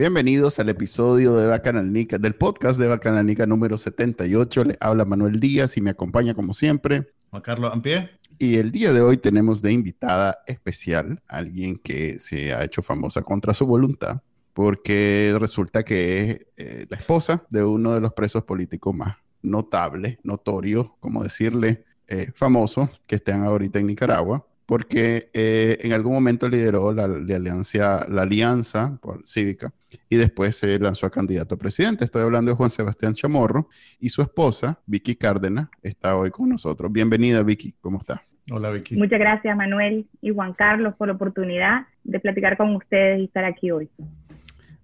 Bienvenidos al episodio de Bacananica, del podcast de Bacananica número 78. Le habla Manuel Díaz y me acompaña como siempre. Juan Carlos Ampie. Y el día de hoy tenemos de invitada especial a alguien que se ha hecho famosa contra su voluntad, porque resulta que es eh, la esposa de uno de los presos políticos más notables, notorios, como decirle, eh, famosos que están ahorita en Nicaragua porque eh, en algún momento lideró la, alianza, la alianza cívica y después se lanzó a candidato a presidente. Estoy hablando de Juan Sebastián Chamorro y su esposa, Vicky Cárdenas, está hoy con nosotros. Bienvenida, Vicky, ¿cómo está? Hola, Vicky. Muchas gracias, Manuel y Juan Carlos, por la oportunidad de platicar con ustedes y estar aquí hoy.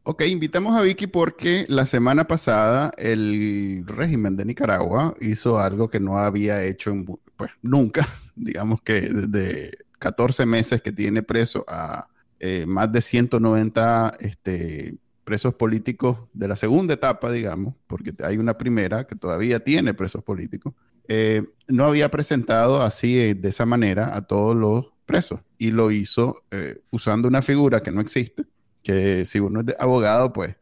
Ok, invitamos a Vicky porque la semana pasada el régimen de Nicaragua hizo algo que no había hecho pues, nunca digamos que desde 14 meses que tiene preso a eh, más de 190 este, presos políticos de la segunda etapa, digamos, porque hay una primera que todavía tiene presos políticos, eh, no había presentado así eh, de esa manera a todos los presos. Y lo hizo usando una figura que no existe, que si uno es abogado, pues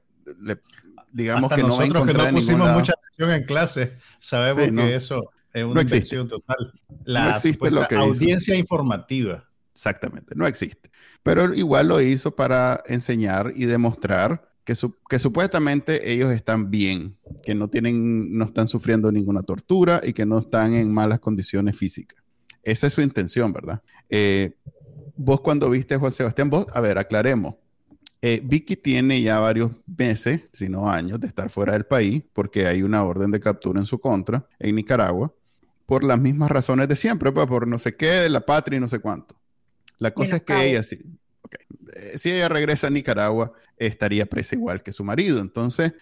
digamos que nosotros no va a que no pusimos mucha atención en clase, sabemos que eso es una no total. La no existe lo que audiencia informativa. Exactamente, no existe. Pero igual lo hizo para enseñar y demostrar que, supuestamente ellos están bien, que no, tienen, no están sufriendo ninguna tortura y que no están en malas condiciones físicas. Esa es su intención, ¿verdad? Eh, vos cuando viste a Juan Sebastián, vos, a ver, aclaremos. Eh, Vicky tiene ya varios meses, si no años, de estar fuera del país porque hay una orden de captura en su contra en Nicaragua por las mismas razones de siempre, pues, por no sé qué, de la patria y no sé cuánto. La cosa es que ella, sí, eh, si ella regresa a Nicaragua, estaría presa igual que su marido. Entonces,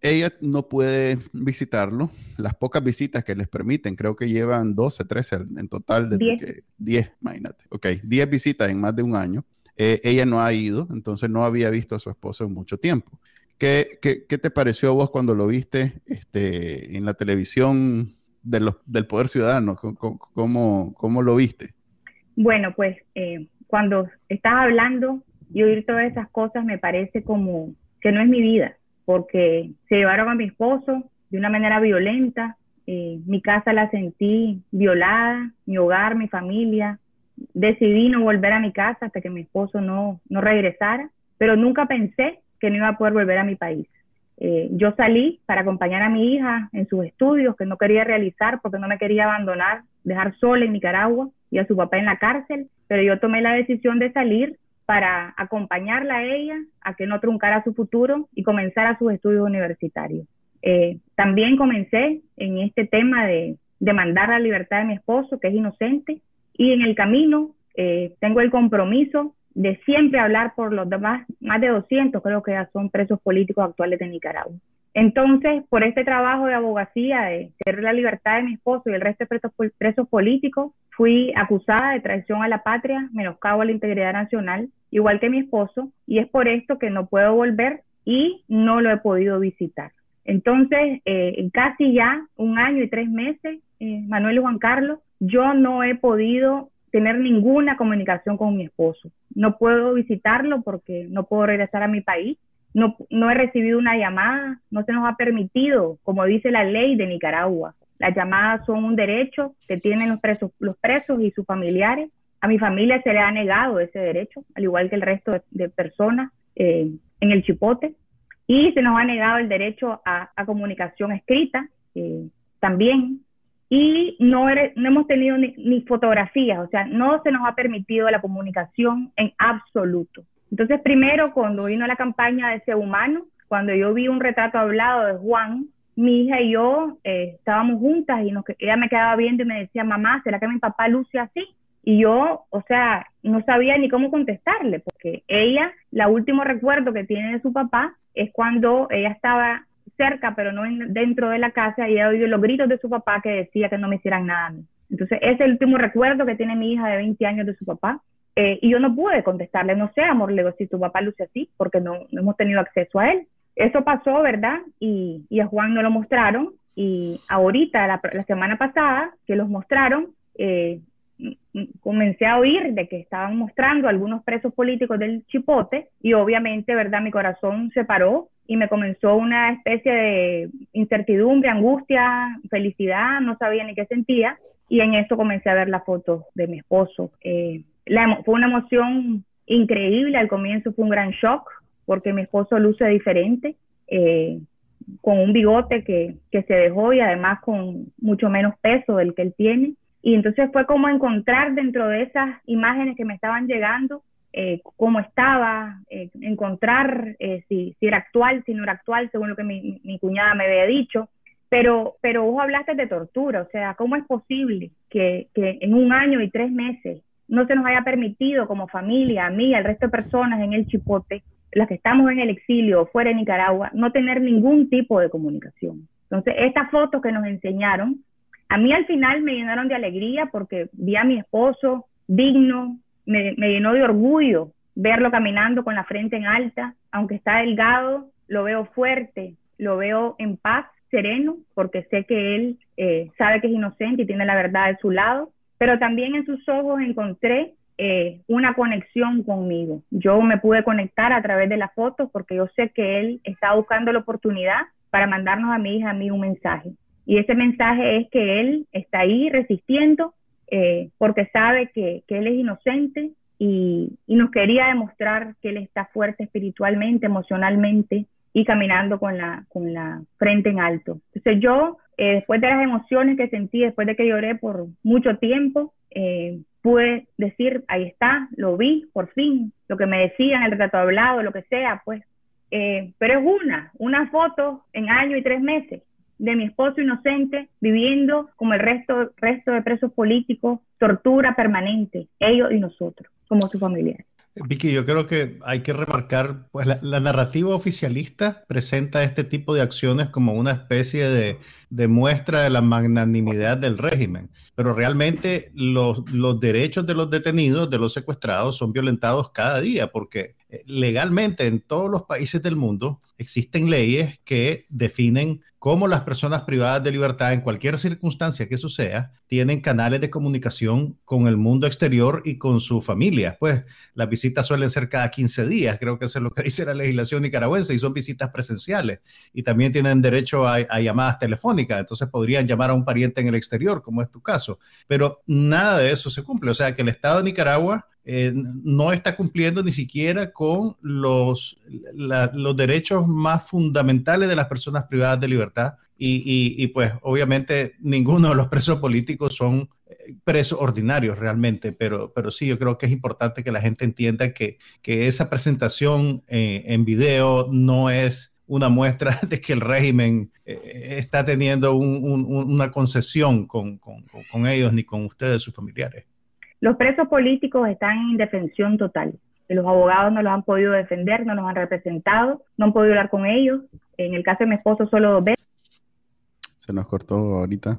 ella no puede visitarlo. Las pocas visitas que les permiten, creo que llevan 12, 13 en total, desde 10. que 10, imagínate. Ok, 10 visitas en más de un año. Eh, ella no ha ido, entonces no había visto a su esposo en mucho tiempo. ¿Qué, qué, qué te pareció a vos cuando lo viste este, en la televisión del poder ciudadano? ¿Cómo, cómo, lo viste? Bueno, pues eh, cuando estás hablando y oír todas esas cosas me parece como que no es mi vida, porque se llevaron a mi esposo de una manera violenta, eh, mi casa la sentí violada, mi hogar, mi familia, decidí no volver a mi casa hasta que mi esposo no, no regresara, pero nunca pensé que no iba a poder volver a mi país. Eh, yo salí para acompañar a mi hija en sus estudios que no quería realizar porque no me quería abandonar, dejar sola en Nicaragua y a su papá en la cárcel, pero yo tomé la decisión de salir para acompañarla a ella a que no truncara su futuro y comenzara sus estudios universitarios. Eh, también comencé en este tema de demandar la libertad de mi esposo, que es inocente, y en el camino eh, tengo el compromiso de siempre hablar por los demás, más de 200 creo que ya son presos políticos actuales de Nicaragua. Entonces, por este trabajo de abogacía, de querer la libertad de mi esposo y el resto de presos, políticos, fui acusada de traición a la patria, menoscabo a la integridad nacional, igual que mi esposo, y es por esto que no puedo volver y no lo he podido visitar. Entonces, eh, casi ya un año y tres meses, eh, Manuel y Juan Carlos, yo no he podido tener ninguna comunicación con mi esposo. No puedo visitarlo porque no puedo regresar a mi país. No, no he recibido una llamada, no se nos ha permitido, como dice la ley de Nicaragua. Las llamadas son un derecho que tienen los presos, los presos y sus familiares. A mi familia se le ha negado ese derecho, al igual que el resto de, personas eh, en el chipote. Y se nos ha negado el derecho a, comunicación escrita eh, también y no, no hemos tenido ni, fotografías, o sea, no se nos ha permitido la comunicación en absoluto. Entonces, primero, cuando vino la campaña de ese humano, cuando yo vi un retrato hablado de Juan, mi hija y yo eh, estábamos juntas y nos, ella me quedaba viendo y me decía, mamá, ¿será que mi papá luce así? Y yo, o sea, no sabía ni cómo contestarle, porque ella, la último recuerdo que tiene de su papá es cuando ella estaba cerca, pero no dentro de la casa, y ella oyó los gritos de su papá que decía que no me hicieran nada a mí. Entonces, ese es el último recuerdo que tiene mi hija de 20 años de su papá. Eh, y yo no pude contestarle, no sé, amor, le digo, si tu papá luce así, porque no, hemos tenido acceso a él. Eso pasó, ¿verdad? Y, y a Juan no lo mostraron. Y ahorita, la, semana pasada, que los mostraron, eh, comencé a oír de que estaban mostrando algunos presos políticos del Chipote y obviamente, ¿verdad? Mi corazón se paró y me comenzó una especie de incertidumbre, angustia, felicidad, no sabía ni qué sentía y en eso comencé a ver la foto de mi esposo. Eh, fue una emoción increíble, al comienzo fue un gran shock porque mi esposo luce diferente, eh, con un bigote que, que se dejó y además con mucho menos peso del que él tiene. Y entonces fue como encontrar dentro de esas imágenes que me estaban llegando eh, cómo estaba, eh, encontrar si, si, era actual, si no era actual, según lo que mi, mi, cuñada me había dicho. Pero, pero vos hablaste de tortura, o sea, ¿cómo es posible que, que en un año y tres meses no se nos haya permitido como familia, a mí, al resto de personas en el Chipote, las que estamos en el exilio fuera de Nicaragua, no tener ningún tipo de comunicación? Entonces, estas fotos que nos enseñaron a mí al final me llenaron de alegría porque vi a mi esposo digno, me, llenó de orgullo verlo caminando con la frente en alta, aunque está delgado, lo veo fuerte, lo veo en paz, sereno, porque sé que él eh, sabe que es inocente y tiene la verdad de su lado, pero también en sus ojos encontré eh, una conexión conmigo. Yo me pude conectar a través de las fotos porque yo sé que él está buscando la oportunidad para mandarnos a mi hija a mí un mensaje. Y ese mensaje es que él está ahí resistiendo eh, porque sabe que, él es inocente y, nos quería demostrar que él está fuerte espiritualmente, emocionalmente y caminando con la, con la frente en alto. Entonces yo, eh, después de las emociones que sentí, después de que lloré por mucho tiempo, eh, pude decir, ahí está, lo vi, por fin, lo que me decían, el retrato hablado, lo que sea, pues. pero es una, una foto en año y tres meses de mi esposo inocente viviendo como el resto, resto de presos políticos, tortura permanente, ellos y nosotros, como su familia. Vicky, yo creo que hay que remarcar, pues la, narrativa oficialista presenta este tipo de acciones como una especie de, muestra de la magnanimidad del régimen, pero realmente los, los derechos de los detenidos, de los secuestrados, son violentados cada día porque eh, legalmente en todos los países del mundo existen leyes que definen cómo las personas privadas de libertad, en cualquier circunstancia que eso sea, tienen canales de comunicación con el mundo exterior y con su familia. Pues las visitas suelen ser cada 15 días, creo que eso es lo que dice la legislación nicaragüense, y son visitas presenciales. Y también tienen derecho a, llamadas telefónicas, entonces podrían llamar a un pariente en el exterior, como es tu caso. Pero nada de eso se cumple. O sea que el Estado de Nicaragua eh, no está cumpliendo ni siquiera con los, los derechos más fundamentales de las personas privadas de libertad y, pues obviamente ninguno de los presos políticos son eh, presos ordinarios realmente, pero, pero sí, yo creo que es importante que la gente entienda que, que esa presentación eh, en video no es una muestra de que el régimen está teniendo una concesión con, con, con ellos ni con ustedes, sus familiares. Los presos políticos están en indefensión total. Los abogados no los han podido defender, no los han representado, no han podido hablar con ellos. En el caso de mi esposo, solo dos veces. Se nos cortó ahorita.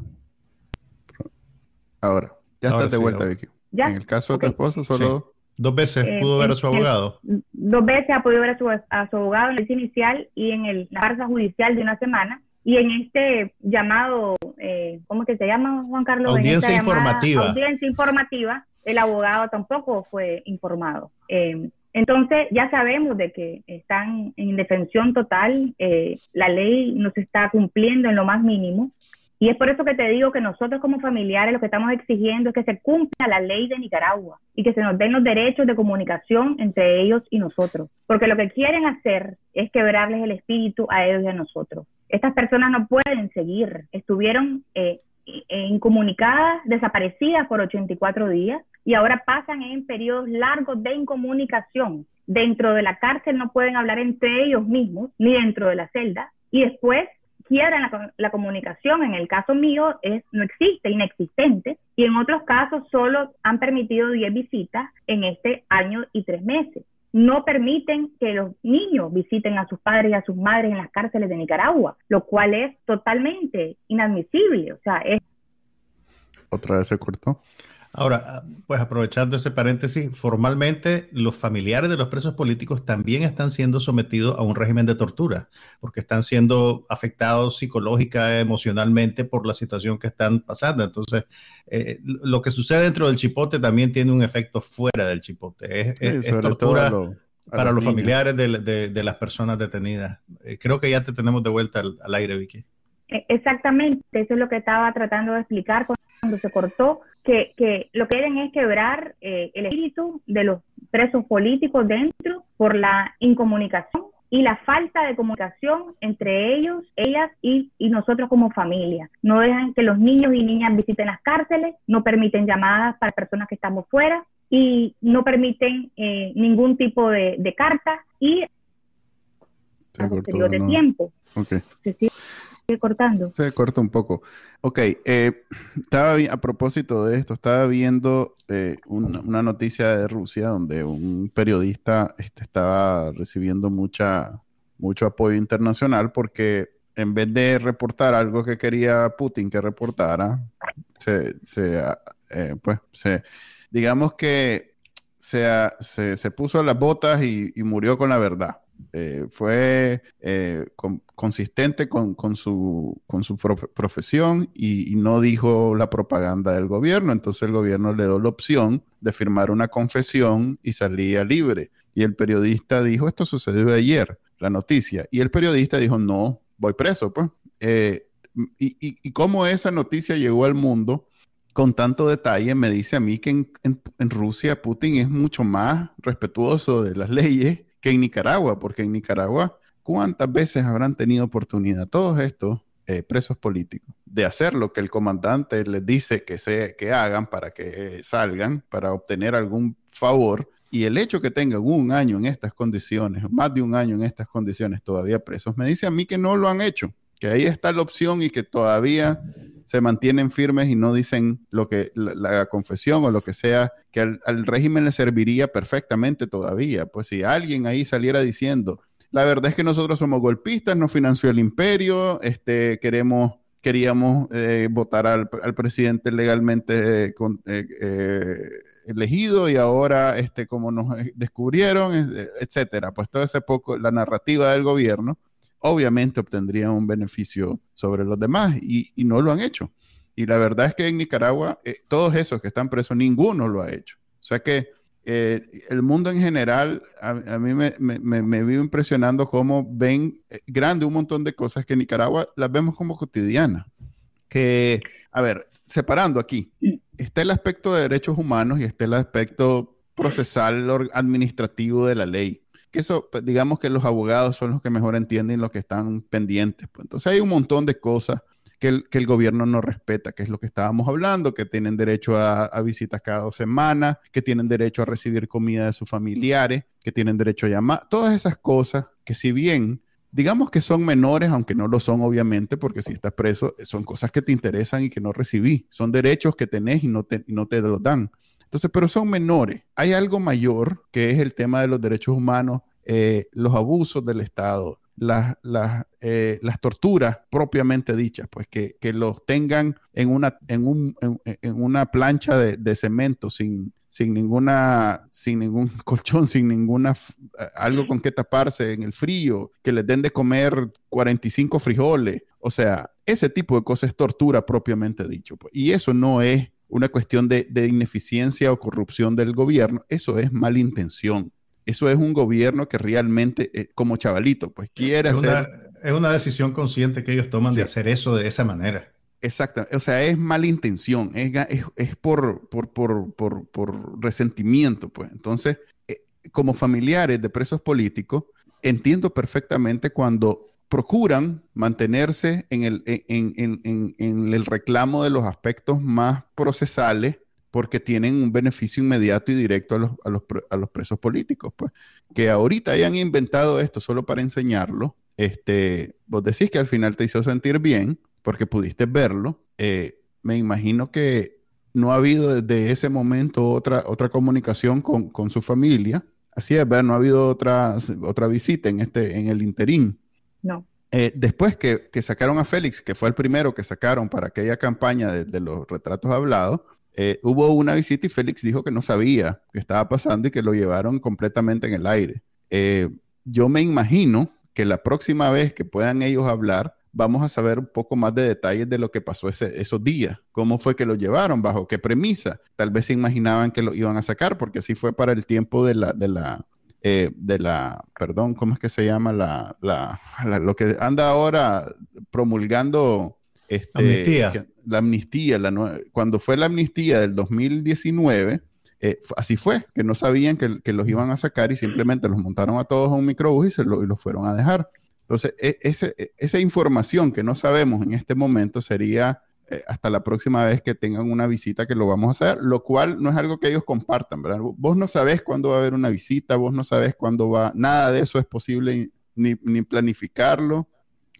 Ahora, ya está de vuelta, Vicky. En el caso de tu esposo, solo dos veces eh, pudo ver a su abogado. dos veces ha podido ver a su, a su abogado en el inicial y en el, la farsa judicial de una semana. Y en este llamado, eh, ¿cómo que se llama, Juan Carlos? Audiencia informativa. audiencia informativa, el abogado tampoco fue informado. Eh, entonces, ya sabemos de que están en indefensión total, eh, la ley no se está cumpliendo en lo más mínimo. Y es por eso que te digo que nosotros como familiares lo que estamos exigiendo es que se cumpla la ley de Nicaragua y que se nos den los derechos de comunicación entre ellos y nosotros. Porque lo que quieren hacer es quebrarles el espíritu a ellos y a nosotros. Estas personas no pueden seguir. Estuvieron eh, incomunicadas, desaparecidas por 84 días y ahora pasan en periodos largos de incomunicación. Dentro de la cárcel no pueden hablar entre ellos mismos, ni dentro de la celda. Y después quiebran la, comunicación. En el caso mío es no existe, inexistente, y en otros casos solo han permitido 10 visitas en este año y tres meses. No permiten que los niños visiten a sus padres y a sus madres en las cárceles de Nicaragua, lo cual es totalmente inadmisible. O sea, es... Otra vez se cortó. Ahora, pues aprovechando ese paréntesis, formalmente los familiares de los presos políticos también están siendo sometidos a un régimen de tortura, porque están siendo afectados psicológica, emocionalmente por la situación que están pasando. Entonces, eh, lo que sucede dentro del chipote también tiene un efecto fuera del chipote. Es, tortura para los familiares de, las personas detenidas. Eh, creo que ya te tenemos de vuelta al, al aire, Vicky. E, exactamente, eso es lo que estaba tratando de explicar cuando se cortó, que, que lo que quieren es quebrar eh, el espíritu de los presos políticos dentro por la incomunicación y la falta de comunicación entre ellos, ellas y, y, nosotros como familia. No dejan que los niños y niñas visiten las cárceles, no permiten llamadas para personas que estamos fuera y no permiten eh, ningún tipo de, de carta y a posterior de tiempo. Okay cortando. Se corta un poco. Ok, eh, estaba a propósito de esto, estaba viendo eh, una, noticia de Rusia donde un periodista este, estaba recibiendo mucha, mucho apoyo internacional porque en vez de reportar algo que quería Putin que reportara, se, eh, pues, se, digamos que se, se, puso las botas y murió con la verdad. Eh, fue eh, consistente con, su, profesión y, no dijo la propaganda del gobierno. Entonces el gobierno le dio la opción de firmar una confesión y salía libre. Y el periodista dijo, esto sucedió ayer, la noticia. Y el periodista dijo, no, voy preso, pues. Eh, y, y, cómo esa noticia llegó al mundo con tanto detalle me dice a mí que en Rusia Putin es mucho más respetuoso de las leyes que en Nicaragua, porque en Nicaragua, ¿cuántas veces habrán tenido oportunidad todos estos eh, presos políticos de hacer lo que el comandante les dice que, se, que hagan para que salgan, para obtener algún favor? Y el hecho que tengan un año en estas condiciones, más de un año en estas condiciones todavía presos, me dice a mí que no lo han hecho, que ahí está la opción y que todavía se mantienen firmes y no dicen lo que la, confesión o lo que sea, que al, régimen le serviría perfectamente todavía. Pues si alguien ahí saliera diciendo, la verdad es que nosotros somos golpistas, nos financió el imperio, este, queremos, queríamos eh, votar al, presidente legalmente eh, eh, elegido y ahora, este, como nos descubrieron, etcétera. Pues todo ese poco, la narrativa del gobierno obviamente obtendrían un beneficio sobre los demás y, no lo han hecho. Y la verdad es que en Nicaragua, eh, todos esos que están presos, ninguno lo ha hecho. O sea que eh, el mundo en general, a, mí me, me, impresionando cómo ven eh, grande un montón de cosas que en Nicaragua las vemos como cotidianas. Que, a ver, separando aquí, está el aspecto de derechos humanos y está el aspecto procesal administrativo de la ley eso, pues, digamos que los abogados son los que mejor entienden lo que están pendientes. Pues. Entonces hay un montón de cosas que el, que el, gobierno no respeta, que es lo que estábamos hablando, que tienen derecho a, a, visitas cada dos semanas, que tienen derecho a recibir comida de sus familiares, que tienen derecho a llamar, todas esas cosas que si bien digamos que son menores, aunque no lo son obviamente, porque si estás preso, son cosas que te interesan y que no recibí, son derechos que tenés y no te, y no te los dan. Entonces, pero son menores. Hay algo mayor que es el tema de los derechos humanos, eh, los abusos del Estado, las, las, eh, las torturas propiamente dichas, pues que, que, los tengan en una, en un, en, una plancha de, de, cemento sin, sin, ninguna, sin ningún colchón, sin ninguna, algo con que taparse en el frío, que les den de comer 45 frijoles. O sea, ese tipo de cosas es tortura propiamente dicho. Pues. Y eso no es una cuestión de, ineficiencia o corrupción del gobierno, eso es malintención. Eso es un gobierno que realmente, eh, como chavalito, pues quiere hacer... es una decisión consciente que ellos toman de hacer eso de esa manera. Exacto, o sea, es malintención, es, es, por, por, por, por, resentimiento, pues. Entonces, eh, como familiares de presos políticos, entiendo perfectamente cuando procuran mantenerse en el, en, el reclamo de los aspectos más procesales porque tienen un beneficio inmediato y directo a los, a los, a los presos políticos. Pues. Que ahorita hayan inventado esto solo para enseñarlo, este, vos decís que al final te hizo sentir bien porque pudiste verlo. Eh, me imagino que no ha habido desde ese momento otra, otra comunicación con, con su familia. Así es, ¿verdad? No ha habido otra, otra visita en, este, en el interín. No. Eh, después que, que, sacaron a Félix, que fue el primero que sacaron para aquella campaña de, los retratos hablados, eh, hubo una visita y Félix dijo que no sabía qué estaba pasando y que lo llevaron completamente en el aire. Eh, yo me imagino que la próxima vez que puedan ellos hablar, vamos a saber un poco más de detalles de lo que pasó ese, esos días, cómo fue que lo llevaron, bajo qué premisa. Tal vez se imaginaban que lo iban a sacar, porque así fue para el tiempo de la, de la, eh, de la, perdón, ¿cómo es que se llama? La, la, lo que anda ahora promulgando este, amnistía. la amnistía, la, cuando fue la amnistía del 2019, eh, así fue, que no sabían que, que, los iban a sacar y simplemente los montaron a todos a un microbús y, se lo, y los fueron a dejar. Entonces, e, ese, e, esa información que no sabemos en este momento sería eh, hasta la próxima vez que tengan una visita que lo vamos a hacer, lo cual no es algo que ellos compartan, ¿verdad? Vos no sabés cuándo va a haber una visita, vos no sabés cuándo va, nada de eso es posible ni, ni planificarlo,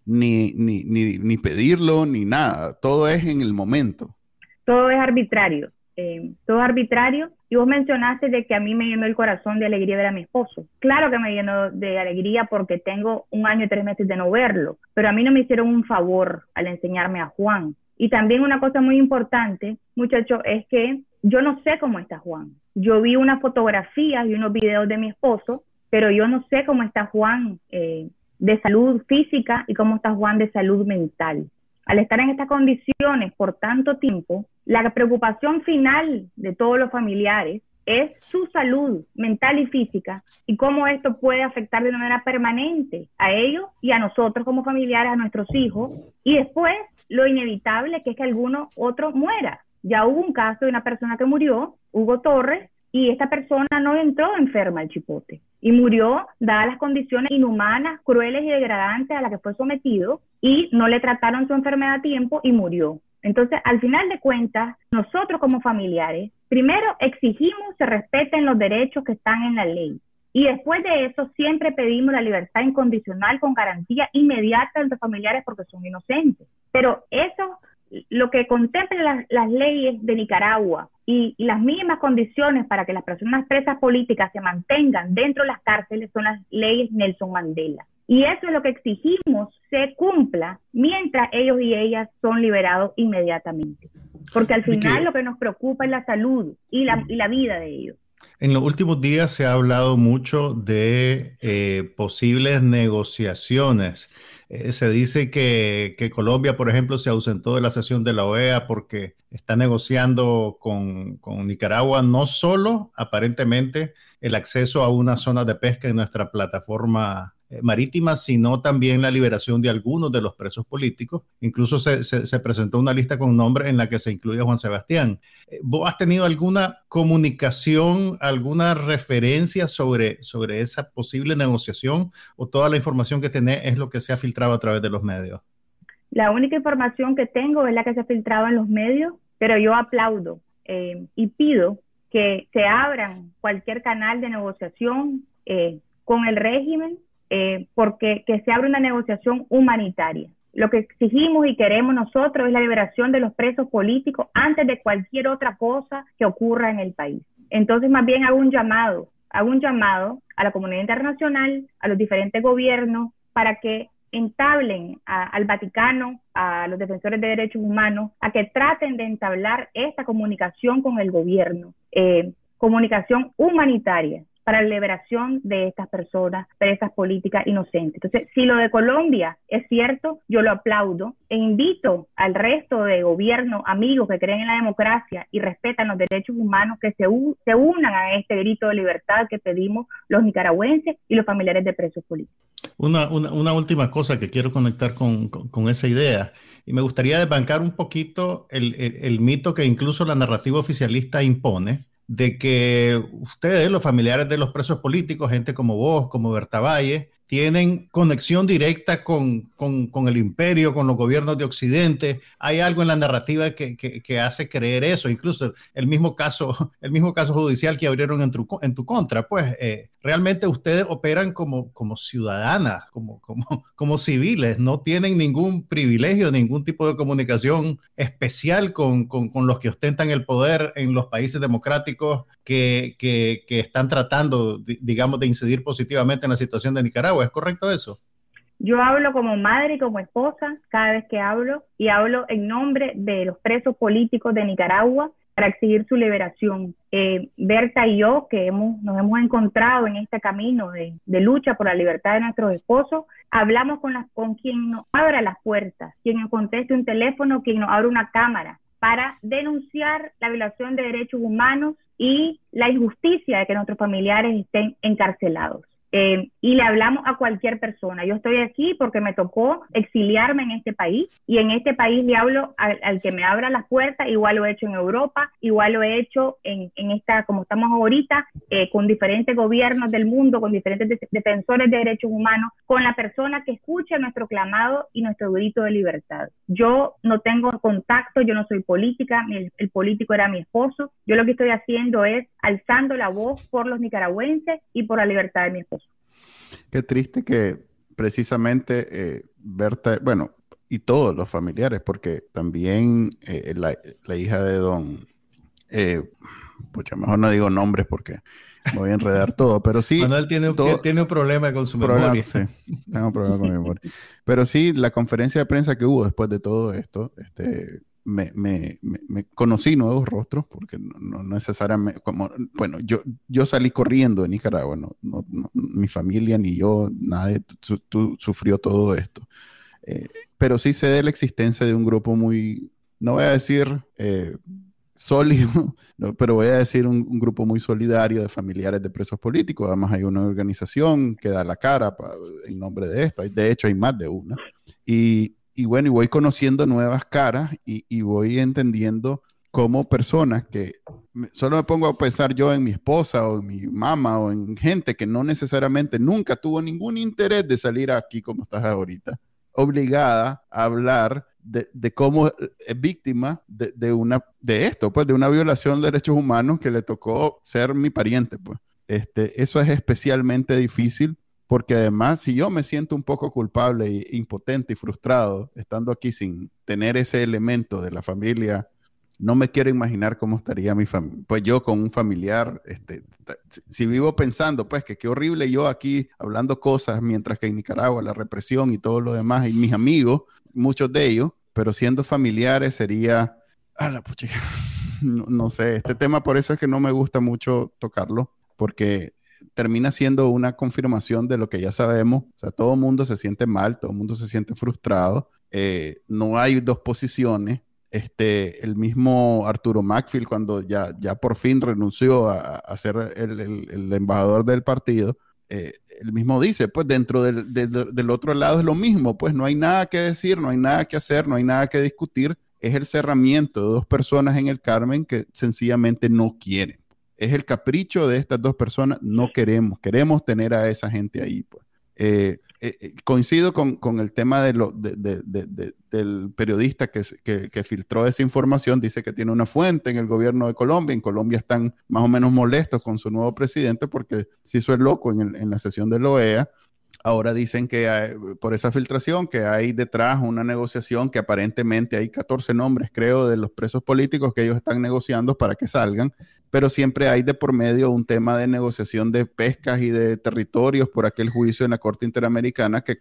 ni, ni, ni, pedirlo, ni nada. Todo es en el momento. Todo es arbitrario. Eh, todo arbitrario. Y vos mencionaste de que a mí me llenó el corazón de alegría ver a mi esposo. Claro que me llenó de alegría porque tengo un año y tres meses de no verlo, pero a mí no me hicieron un favor al enseñarme a Juan. Y también una cosa muy importante, muchachos, es que yo no sé cómo está Juan. Yo vi unas fotografías y unos videos de mi esposo, pero yo no sé cómo está Juan eh, de salud física y cómo está Juan de salud mental. Al estar en estas condiciones por tanto tiempo, la preocupación final de todos los familiares es su salud mental y física y cómo esto puede afectar de una manera permanente a ellos y a nosotros como familiares, a nuestros hijos. Y después lo inevitable que es que alguno otro muera. Ya hubo un caso de una persona que murió, Hugo Torres, y esta persona no entró enferma al chipote y murió dadas las condiciones inhumanas, crueles y degradantes a las que fue sometido y no le trataron su enfermedad a tiempo y murió. Entonces, al final de cuentas, nosotros como familiares, primero exigimos se respeten los derechos que están en la ley. Y después de eso, siempre pedimos la libertad incondicional con garantía inmediata de los familiares porque son inocentes. Pero eso, lo que contemplan las, las leyes de Nicaragua y, y, las mínimas condiciones para que las personas presas políticas se mantengan dentro de las cárceles son las leyes Nelson Mandela. Y eso es lo que exigimos se cumpla mientras ellos y ellas son liberados inmediatamente. Porque al final lo que nos preocupa es la salud y la, y la vida de ellos. En los últimos días se ha hablado mucho de eh, posibles negociaciones. Eh, se dice que, que, Colombia, por ejemplo, se ausentó de la sesión de la OEA porque está negociando con, con Nicaragua no solo aparentemente el acceso a una zona de pesca en nuestra plataforma marítima, sino también la liberación de algunos de los presos políticos. Incluso se, se, se presentó una lista con nombres en la que se incluye a Juan Sebastián. Eh, ¿Vos has tenido alguna comunicación, alguna referencia sobre, sobre esa posible negociación o toda la información que tenés es lo que se ha filtrado a través de los medios? La única información que tengo es la que se ha filtrado en los medios, pero yo aplaudo eh, y pido que se abran cualquier canal de negociación eh, con el régimen eh, porque que se abra una negociación humanitaria. Lo que exigimos y queremos nosotros es la liberación de los presos políticos antes de cualquier otra cosa que ocurra en el país. Entonces, más bien hago un llamado, hago un llamado a la comunidad internacional, a los diferentes gobiernos, para que entablen a, al Vaticano, a los defensores de derechos humanos, a que traten de entablar esta comunicación con el gobierno, eh, comunicación humanitaria, para la liberación de estas personas presas políticas inocentes. Entonces, si lo de Colombia es cierto, yo lo aplaudo e invito al resto de gobiernos, amigos que creen en la democracia y respetan los derechos humanos, que se, unan a este grito de libertad que pedimos los nicaragüenses y los familiares de presos políticos. Una, última cosa que quiero conectar con, esa idea, y me gustaría desbancar un poquito el mito que incluso la narrativa oficialista impone, de que ustedes, los familiares de los presos políticos, gente como vos, como Berta Valle, tienen conexión directa con, con, el imperio, con los gobiernos de Occidente. Hay algo en la narrativa que, que, hace creer eso. Incluso el mismo caso, el mismo caso judicial que abrieron en tu, en tu contra, pues eh, realmente ustedes operan como, como ciudadanas, como, como, como civiles, no tienen ningún privilegio, ningún tipo de comunicación especial con, con, con los que ostentan el poder en los países democráticos que, están tratando, digamos, de incidir positivamente en la situación de Nicaragua. ¿Es correcto eso? Yo hablo como madre y como esposa cada vez que hablo y hablo en nombre de los presos políticos de Nicaragua para exigir su liberación. Eh, Berta y yo, que hemos, nos hemos encontrado en este camino de, lucha por la libertad de nuestros esposos, hablamos con, las, con quien nos abra las puertas, quien nos conteste un teléfono, quien nos abra una cámara, para denunciar la violación de derechos humanos y la injusticia de que nuestros familiares estén encarcelados. Eh, y le hablamos a cualquier persona. Yo estoy aquí porque me tocó exiliarme en este país y en este país le hablo al, que me abra las puertas, igual lo he hecho en Europa, igual lo he hecho en, en esta, como estamos ahorita, eh, con diferentes gobiernos del mundo, con diferentes defensores de derechos humanos, con la persona que escucha nuestro clamado y nuestro grito de libertad. Yo no tengo contacto, yo no soy política, el político era mi esposo, yo lo que estoy haciendo es alzando la voz por los nicaragüenses y por la libertad de mi esposo. Qué triste que precisamente eh, Berta, bueno, y todos los familiares, porque también eh, la, hija de Don, eh, pucha, mejor no digo nombres porque me voy a enredar todo, pero sí. Manuel tiene, tiene un problema con su memoria. Sí, tengo un problema con mi memoria. Pero sí, la conferencia de prensa que hubo después de todo esto, este, me, me, me, conocí nuevos rostros, porque no, necesariamente, como, bueno, yo, yo salí corriendo de Nicaragua, no, no, mi familia ni yo, nadie sufrió todo esto. Eh, pero sí sé de la existencia de un grupo muy, no voy a decir eh, sólido, pero voy a decir un, grupo muy solidario de familiares de presos políticos. Además hay una organización que da la cara en nombre de esto. De hecho, hay más de una. Y, y bueno, y voy conociendo nuevas caras y, voy entendiendo cómo personas que solo me pongo a pensar yo en mi esposa o en mi mamá o en gente que no necesariamente nunca tuvo ningún interés de salir aquí como estás ahorita, obligada a hablar de, cómo es víctima de, de, una, de esto, pues de una violación de derechos humanos que le tocó ser mi pariente, pues. Este, eso es especialmente difícil porque además si yo me siento un poco culpable e impotente y frustrado estando aquí sin tener ese elemento de la familia, no me quiero imaginar cómo estaría mi familia, pues yo con un familiar, este, si vivo pensando, pues que qué horrible yo aquí hablando cosas, mientras que en Nicaragua la represión y todo lo demás, y mis amigos, muchos de ellos, pero siendo familiares sería, ah, la no sé, este tema por eso es que no me gusta mucho tocarlo, porque termina siendo una confirmación de lo que ya sabemos. O sea, todo el mundo se siente mal, todo el mundo se siente frustrado. Eh, no hay dos posiciones. Este, el mismo Arturo Macfield, cuando ya, ya por fin renunció a, ser el, embajador del partido, eh, él mismo dice, pues dentro del, del, otro lado es lo mismo, pues no hay nada que decir, no hay nada que hacer, no hay nada que discutir. Es el cerramiento de dos personas en el Carmen que sencillamente no quieren es el capricho de estas dos personas, no queremos, queremos tener a esa gente ahí. Pues. Eh, eh, eh, coincido con, el tema de lo, del periodista que, que, filtró esa información, dice que tiene una fuente en el gobierno de Colombia, en Colombia están más o menos molestos con su nuevo presidente porque se hizo el loco en, en la sesión de la OEA. Ahora dicen que por esa filtración que hay detrás una negociación que aparentemente hay 14 nombres, creo, de los presos políticos que ellos están negociando para que salgan pero siempre hay de por medio un tema de negociación de pescas y de territorios por aquel juicio en la Corte Interamericana que,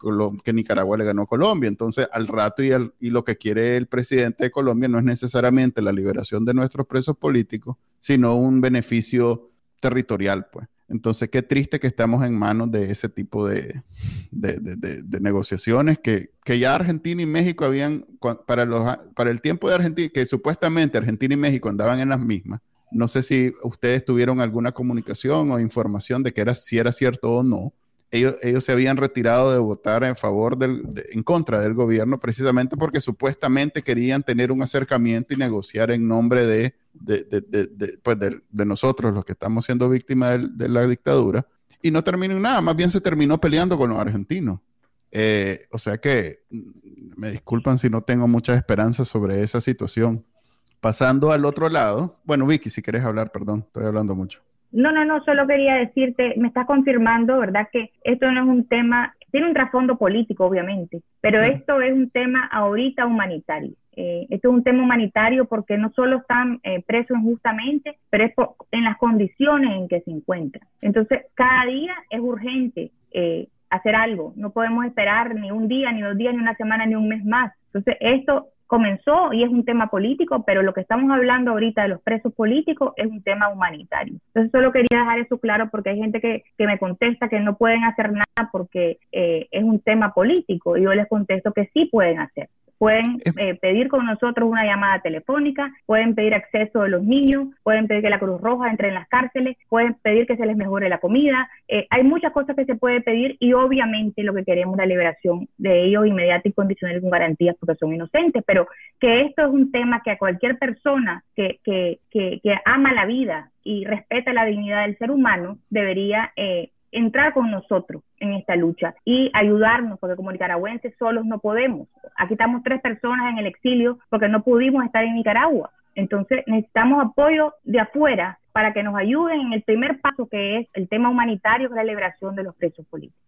Nicaragua le ganó a Colombia. Entonces, al rato y, y lo que quiere el presidente de Colombia no es necesariamente la liberación de nuestros presos políticos, sino un beneficio territorial, pues. Entonces, qué triste que estamos en manos de ese tipo de, de, de, negociaciones que, que, ya Argentina y México habían, para, los, para el tiempo de Argentina, que supuestamente Argentina y México andaban en las mismas, no sé si ustedes tuvieron alguna comunicación o información de que era, si era cierto o no. Ellos, ellos se habían retirado de votar en favor del, en contra del gobierno precisamente porque supuestamente querían tener un acercamiento y negociar en nombre de, de, de, pues de nosotros, los que estamos siendo víctimas de, la dictadura. y no terminó en nada, más bien se terminó peleando con los argentinos. Eh, o sea que mm, me disculpan si no tengo muchas esperanzas sobre esa situación. Pasando al otro lado, bueno, Vicky, si quieres hablar, perdón, estoy hablando mucho. No, no, no, solo quería decirte, me estás confirmando, ¿verdad? Que esto no es un tema, tiene un trasfondo político, obviamente, pero esto es un tema ahorita humanitario. Eh, esto es un tema humanitario porque no solo están eh, presos injustamente, pero es en las condiciones en que se encuentran. Entonces, cada día es urgente eh, hacer algo. No podemos esperar ni un día, ni dos días, ni una semana, ni un mes más. Entonces, esto comenzó y es un tema político, pero lo que estamos hablando ahorita de los presos políticos es un tema humanitario. Entonces solo quería dejar eso claro porque hay gente que, que me contesta que no pueden hacer nada porque eh, es un tema político y yo les contesto que sí pueden hacer pueden eh, pedir con nosotros una llamada telefónica, pueden pedir acceso de los niños, pueden pedir que la Cruz Roja entre en las cárceles, pueden pedir que se les mejore la comida. Eh, hay muchas cosas que se puede pedir y obviamente lo que queremos es la liberación de ellos inmediata y condicional con garantías porque son inocentes, pero que esto es un tema que a cualquier persona que, que, que, que ama la vida y respeta la dignidad del ser humano debería eh, entrar con nosotros en esta lucha y ayudarnos, porque como nicaragüenses solos no podemos. Aquí estamos tres personas en el exilio porque no pudimos estar en Nicaragua. Entonces necesitamos apoyo de afuera para que nos ayuden en el primer paso que es el tema humanitario, que la liberación de los presos políticos.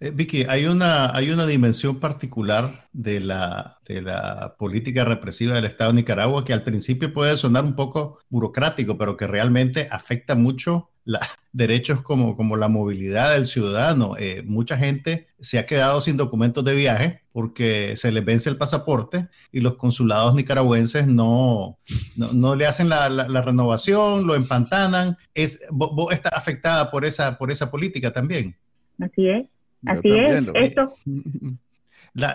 Eh, Vicky, hay una, hay una dimensión particular de la, de la política represiva del Estado de Nicaragua que al principio puede sonar un poco burocrático, pero que realmente afecta mucho la, derechos como, como la movilidad del ciudadano. Eh, mucha gente se ha quedado sin documentos de viaje porque se les vence el pasaporte y los consulados nicaragüenses no, no, le hacen la, la, renovación, lo empantanan. Es, vos, estás afectada por esa, por esa política también. Así es. Así es. Esto,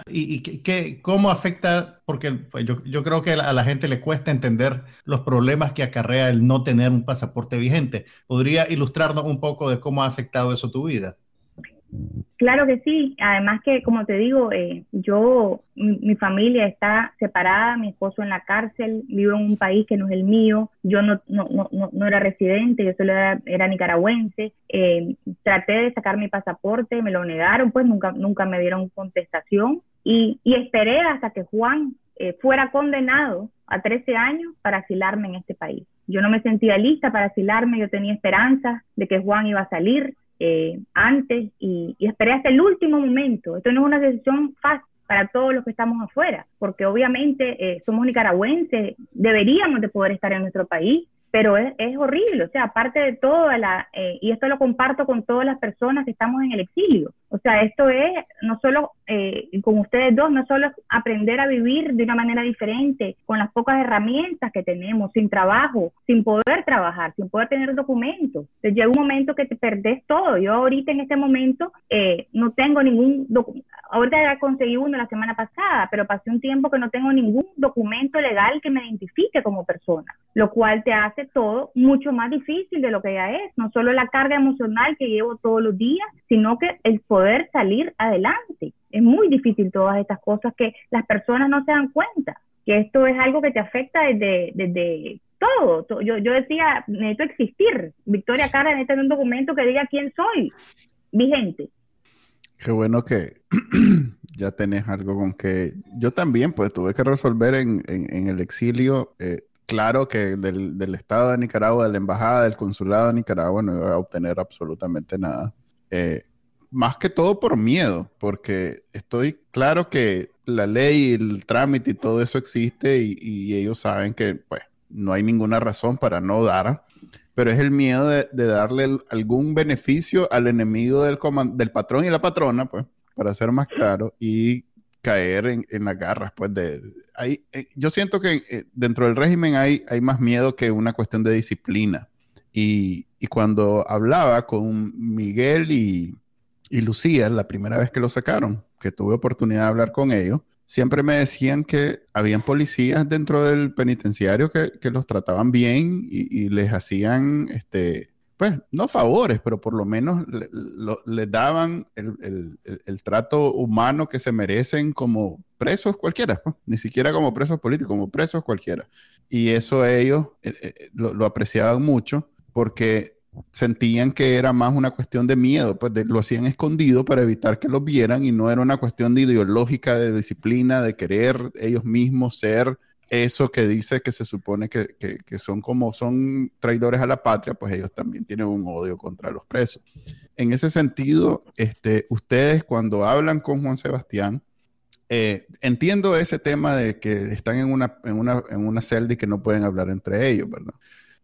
¿Y, qué, cómo afecta? Porque pues, yo, yo, creo que a la gente le cuesta entender los problemas que acarrea el no tener un pasaporte vigente. ¿Podría ilustrarnos un poco de cómo ha afectado eso tu vida? Claro que sí, además que como te digo, eh, yo, mi, familia está separada, mi esposo en la cárcel, vivo en un país que no es el mío, yo no, no, no, no era residente, yo solo era, nicaragüense, eh, traté de sacar mi pasaporte, me lo negaron, pues nunca, nunca me dieron contestación y, y esperé hasta que Juan eh, fuera condenado a 13 años para asilarme en este país. Yo no me sentía lista para asilarme, yo tenía esperanza de que Juan iba a salir, eh, antes y, esperé hasta el último momento. Esto no es una decisión fácil para todos los que estamos afuera, porque obviamente eh, somos nicaragüenses, deberíamos de poder estar en nuestro país, pero es, horrible, o sea, aparte de todo, la, eh, y esto lo comparto con todas las personas que estamos en el exilio, o sea, esto es no solo eh, con ustedes dos, no solo aprender a vivir de una manera diferente, con las pocas herramientas que tenemos, sin trabajo, sin poder trabajar, sin poder tener documentos. Entonces llega un momento que te perdés todo. Yo ahorita en este momento eh, no tengo ningún documento. Ahorita ya conseguí uno la semana pasada, pero pasé un tiempo que no tengo ningún documento legal que me identifique como persona, lo cual te hace todo mucho más difícil de lo que ya es. No solo la carga emocional que llevo todos los días, sino que el poder salir adelante. Es muy difícil todas estas cosas que las personas no se dan cuenta, que esto es algo que te afecta desde, desde todo. Yo, yo decía, necesito existir. Victoria Cara necesita un documento que diga quién soy, vigente. Qué bueno que ya tenés algo con que yo también pues tuve que resolver en, en, el exilio. Eh, claro que del, del, Estado de Nicaragua, de la Embajada, del Consulado de Nicaragua no iba a obtener absolutamente nada. Eh, más que todo por miedo, porque estoy claro que la ley, el trámite y todo eso existe y, ellos saben que pues no hay ninguna razón para no dar, pero es el miedo de, darle algún beneficio al enemigo del, del patrón y la patrona, pues, para ser más claro, y caer en, en las garras, pues, de... Hay, eh, yo siento que eh, dentro del régimen hay, hay más miedo que una cuestión de disciplina. Y, y cuando hablaba con Miguel y, y Lucía, la primera vez que lo sacaron, que tuve oportunidad de hablar con ellos, siempre me decían que habían policías dentro del penitenciario que, que los trataban bien y, les hacían, este, pues, no favores, pero por lo menos les daban el, el, el, trato humano que se merecen como presos cualquiera, pues, ni siquiera como presos políticos, como presos cualquiera. Y eso ellos eh, eh, lo, lo apreciaban mucho porque sentían que era más una cuestión de miedo, pues lo hacían escondido para evitar que los vieran y no era una cuestión de ideológica, de disciplina, de querer ellos mismos ser eso que dice que se supone que, que, son como son traidores a la patria, pues ellos también tienen un odio contra los presos. En ese sentido, este, ustedes cuando hablan con Juan Sebastián, eh, entiendo ese tema de que están en una, en, una, en una celda y que no pueden hablar entre ellos, ¿verdad?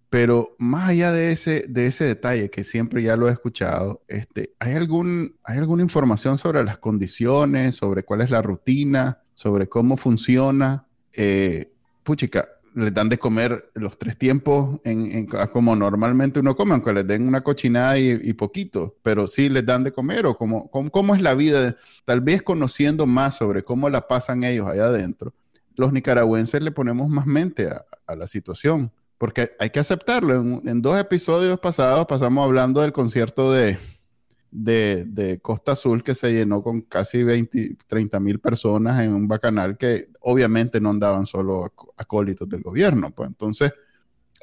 Pero más allá de ese, de ese detalle, que siempre ya lo he escuchado, este, ¿hay, algún, ¿hay alguna información sobre las condiciones, sobre cuál es la rutina, sobre cómo funciona? Eh, puchica, les dan de comer los tres tiempos en, como normalmente uno come, aunque les den una cochinada y, poquito, pero sí les dan de comer o cómo, cómo, es la vida, tal vez conociendo más sobre cómo la pasan ellos allá adentro. Los nicaragüenses le ponemos más mente a la situación porque hay que aceptarlo. En, dos episodios pasados pasamos hablando del concierto de, de, Costa Azul que se llenó con casi 20, 30 mil personas en un bacanal que obviamente no andaban solo acólitos del gobierno. Pues entonces,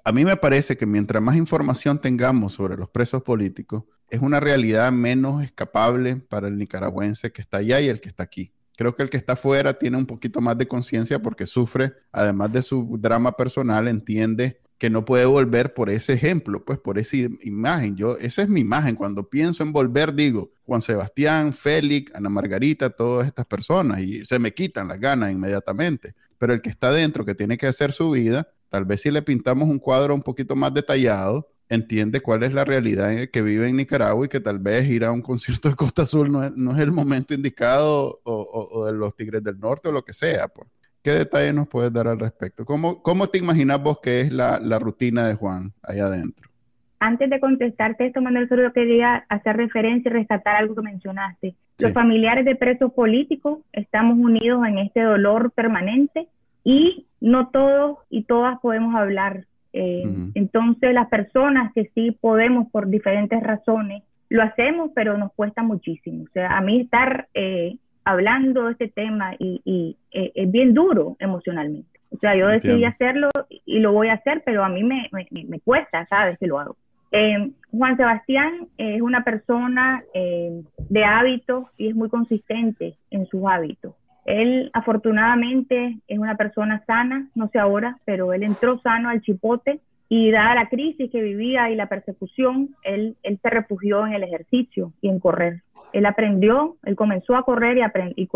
a mí me parece que mientras más información tengamos sobre los presos políticos, es una realidad menos escapable para el nicaragüense que está allá y el que está aquí. Creo que el que está afuera tiene un poquito más de conciencia porque sufre, además de su drama personal, entiende que no puede volver por ese ejemplo, pues por esa imagen. Yo, esa es mi imagen. Cuando pienso en volver, digo, Juan Sebastián, Félix, Ana Margarita, todas estas personas, y se me quitan las ganas inmediatamente. Pero el que está dentro, que tiene que hacer su vida, tal vez si le pintamos un cuadro un poquito más detallado, entiende cuál es la realidad que vive en Nicaragua y que tal vez ir a un concierto de Costa Azul no es, el momento indicado o, o, de los Tigres del Norte o lo que sea. Pues. ¿Qué detalles nos puedes dar al respecto? ¿Cómo, cómo te imaginas vos que es la, la rutina de Juan allá adentro? Antes de contestarte esto, Manuel, solo quería hacer referencia y rescatar algo que mencionaste. Los familiares de presos políticos estamos unidos en este dolor permanente y no todos y todas podemos hablar. Eh, entonces, las personas que sí podemos por diferentes razones, lo hacemos, pero nos cuesta muchísimo. O sea, a mí estar eh, hablando de este tema y, eh, es bien duro emocionalmente. O sea, yo decidí hacerlo y lo voy a hacer, pero a mí me, me, cuesta, ¿sabes? Que lo hago. Eh, Juan Sebastián es una persona eh, de hábitos y es muy consistente en sus hábitos. Él afortunadamente es una persona sana, no sé ahora, pero él entró sano al chipote y dada la crisis que vivía y la persecución, él, él se refugió en el ejercicio y en correr. Él aprendió, él comenzó a correr y,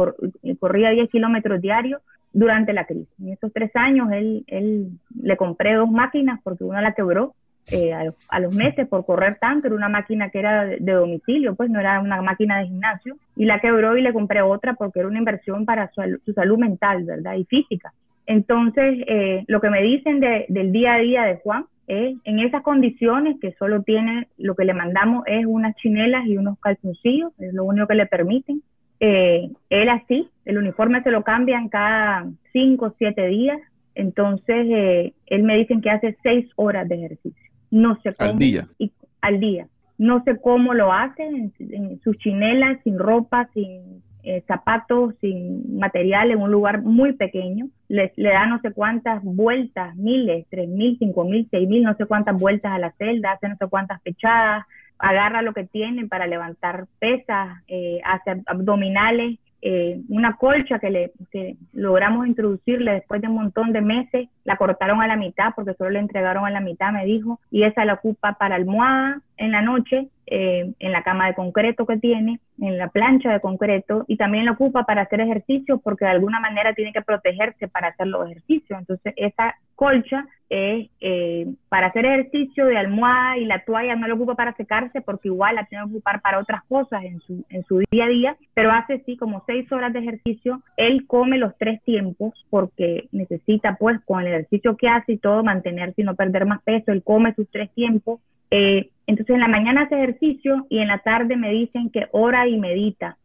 y, corría 10 kilómetros diarios durante la crisis. En esos tres años él, le compré dos máquinas porque una la quebró eh, a, los meses por correr tanto, era una máquina que era de, domicilio, pues no era una máquina de gimnasio, y la quebró y le compré otra porque era una inversión para su, salud mental, ¿verdad? Y física. Entonces, eh, lo que me dicen del día a día de Juan en esas condiciones que solo tiene, lo que le mandamos es unas chinelas y unos calzoncillos, es lo único que le permiten. Eh, él así, el uniforme se lo cambian cada cinco o siete días, entonces eh, él me dicen que hace seis horas de ejercicio. No sé cómo. Al día. Y, al día. No sé cómo lo hace, en sus chinelas, sin ropa, sin eh, zapatos sin material en un lugar muy pequeño, le, le, da no sé cuántas vueltas, miles, tres mil, cinco mil, seis mil, no sé cuántas vueltas a la celda, hace no sé cuántas pechadas, agarra lo que tiene para levantar pesas, eh, hace abdominales, eh, una colcha que, le, que logramos introducirle después de un montón de meses, la cortaron a la mitad porque solo le entregaron a la mitad, me dijo, y esa la ocupa para almohada en la noche, eh, en la cama de concreto que tiene, en la plancha de concreto, y también la ocupa para hacer ejercicio porque de alguna manera tiene que protegerse para hacer los ejercicios. Entonces, esa colcha es eh, para hacer ejercicio de almohada y la toalla no la ocupa para secarse porque igual la tiene que ocupar para otras cosas en su, en su día a día, pero hace sí como seis horas de ejercicio. Él come los tres tiempos porque necesita pues con el ejercicio que hace y todo mantenerse y no perder más peso. Él come sus tres tiempos. Eh, en la mañana hace ejercicio y en la tarde me dicen que ora y medita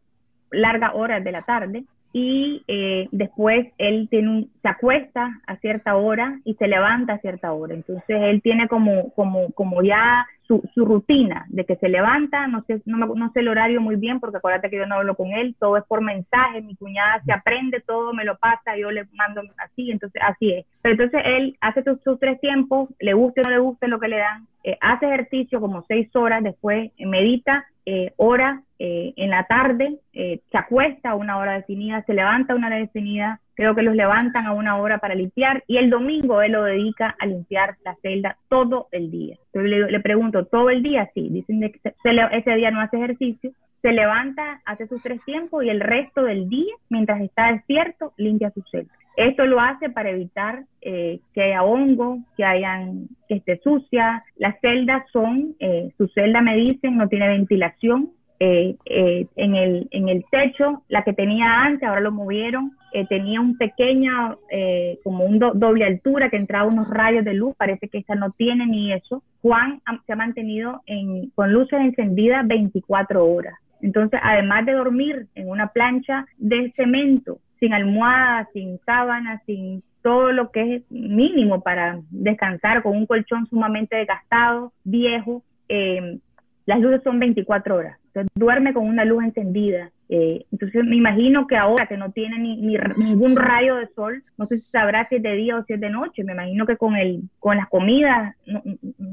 largas horas de la tarde y eh, después él tiene un, se acuesta a cierta hora y se levanta a cierta hora. Entonces él tiene como, como, como ya su, su rutina de que se levanta, no sé, no, no, sé el horario muy bien porque acuérdate que yo no hablo con él, todo es por mensaje, mi cuñada se aprende todo, me lo pasa, yo le mando así, entonces así es. Pero entonces él hace sus, tres tiempos, le guste o no le guste lo que le dan, eh, hace ejercicio como seis horas, después medita eh, hora eh, en la tarde, eh, se acuesta a una hora definida, se levanta a una hora definida, creo que los levantan a una hora para limpiar y el domingo él lo dedica a limpiar la celda todo el día. Entonces le, pregunto, ¿todo el día? Sí, dicen que ese día no hace ejercicio, se levanta, hace sus tres tiempos y el resto del día, mientras está despierto, limpia su celda. Esto lo hace para evitar eh, que haya hongo, que hayan, que esté sucia. Las celdas son, eh, su celda me dicen, no tiene ventilación. Eh, en, el, en el techo, la que tenía antes, ahora lo movieron, tenía un pequeño, como un doble altura que entraba unos rayos de luz, parece que esta no tiene ni eso. Juan se ha mantenido en, con luces encendidas 24 horas. Entonces, además de dormir en una plancha de cemento sin almohada, sin sábana, sin todo lo que es mínimo para descansar, con un colchón sumamente desgastado, viejo. Eh, las luces son 24 horas. Duerme con una luz encendida. Eh, entonces me imagino que ahora que no tiene ni, ningún rayo de sol, no sé si sabrá si es de día o si es de noche, me imagino que con, el, con las comidas no,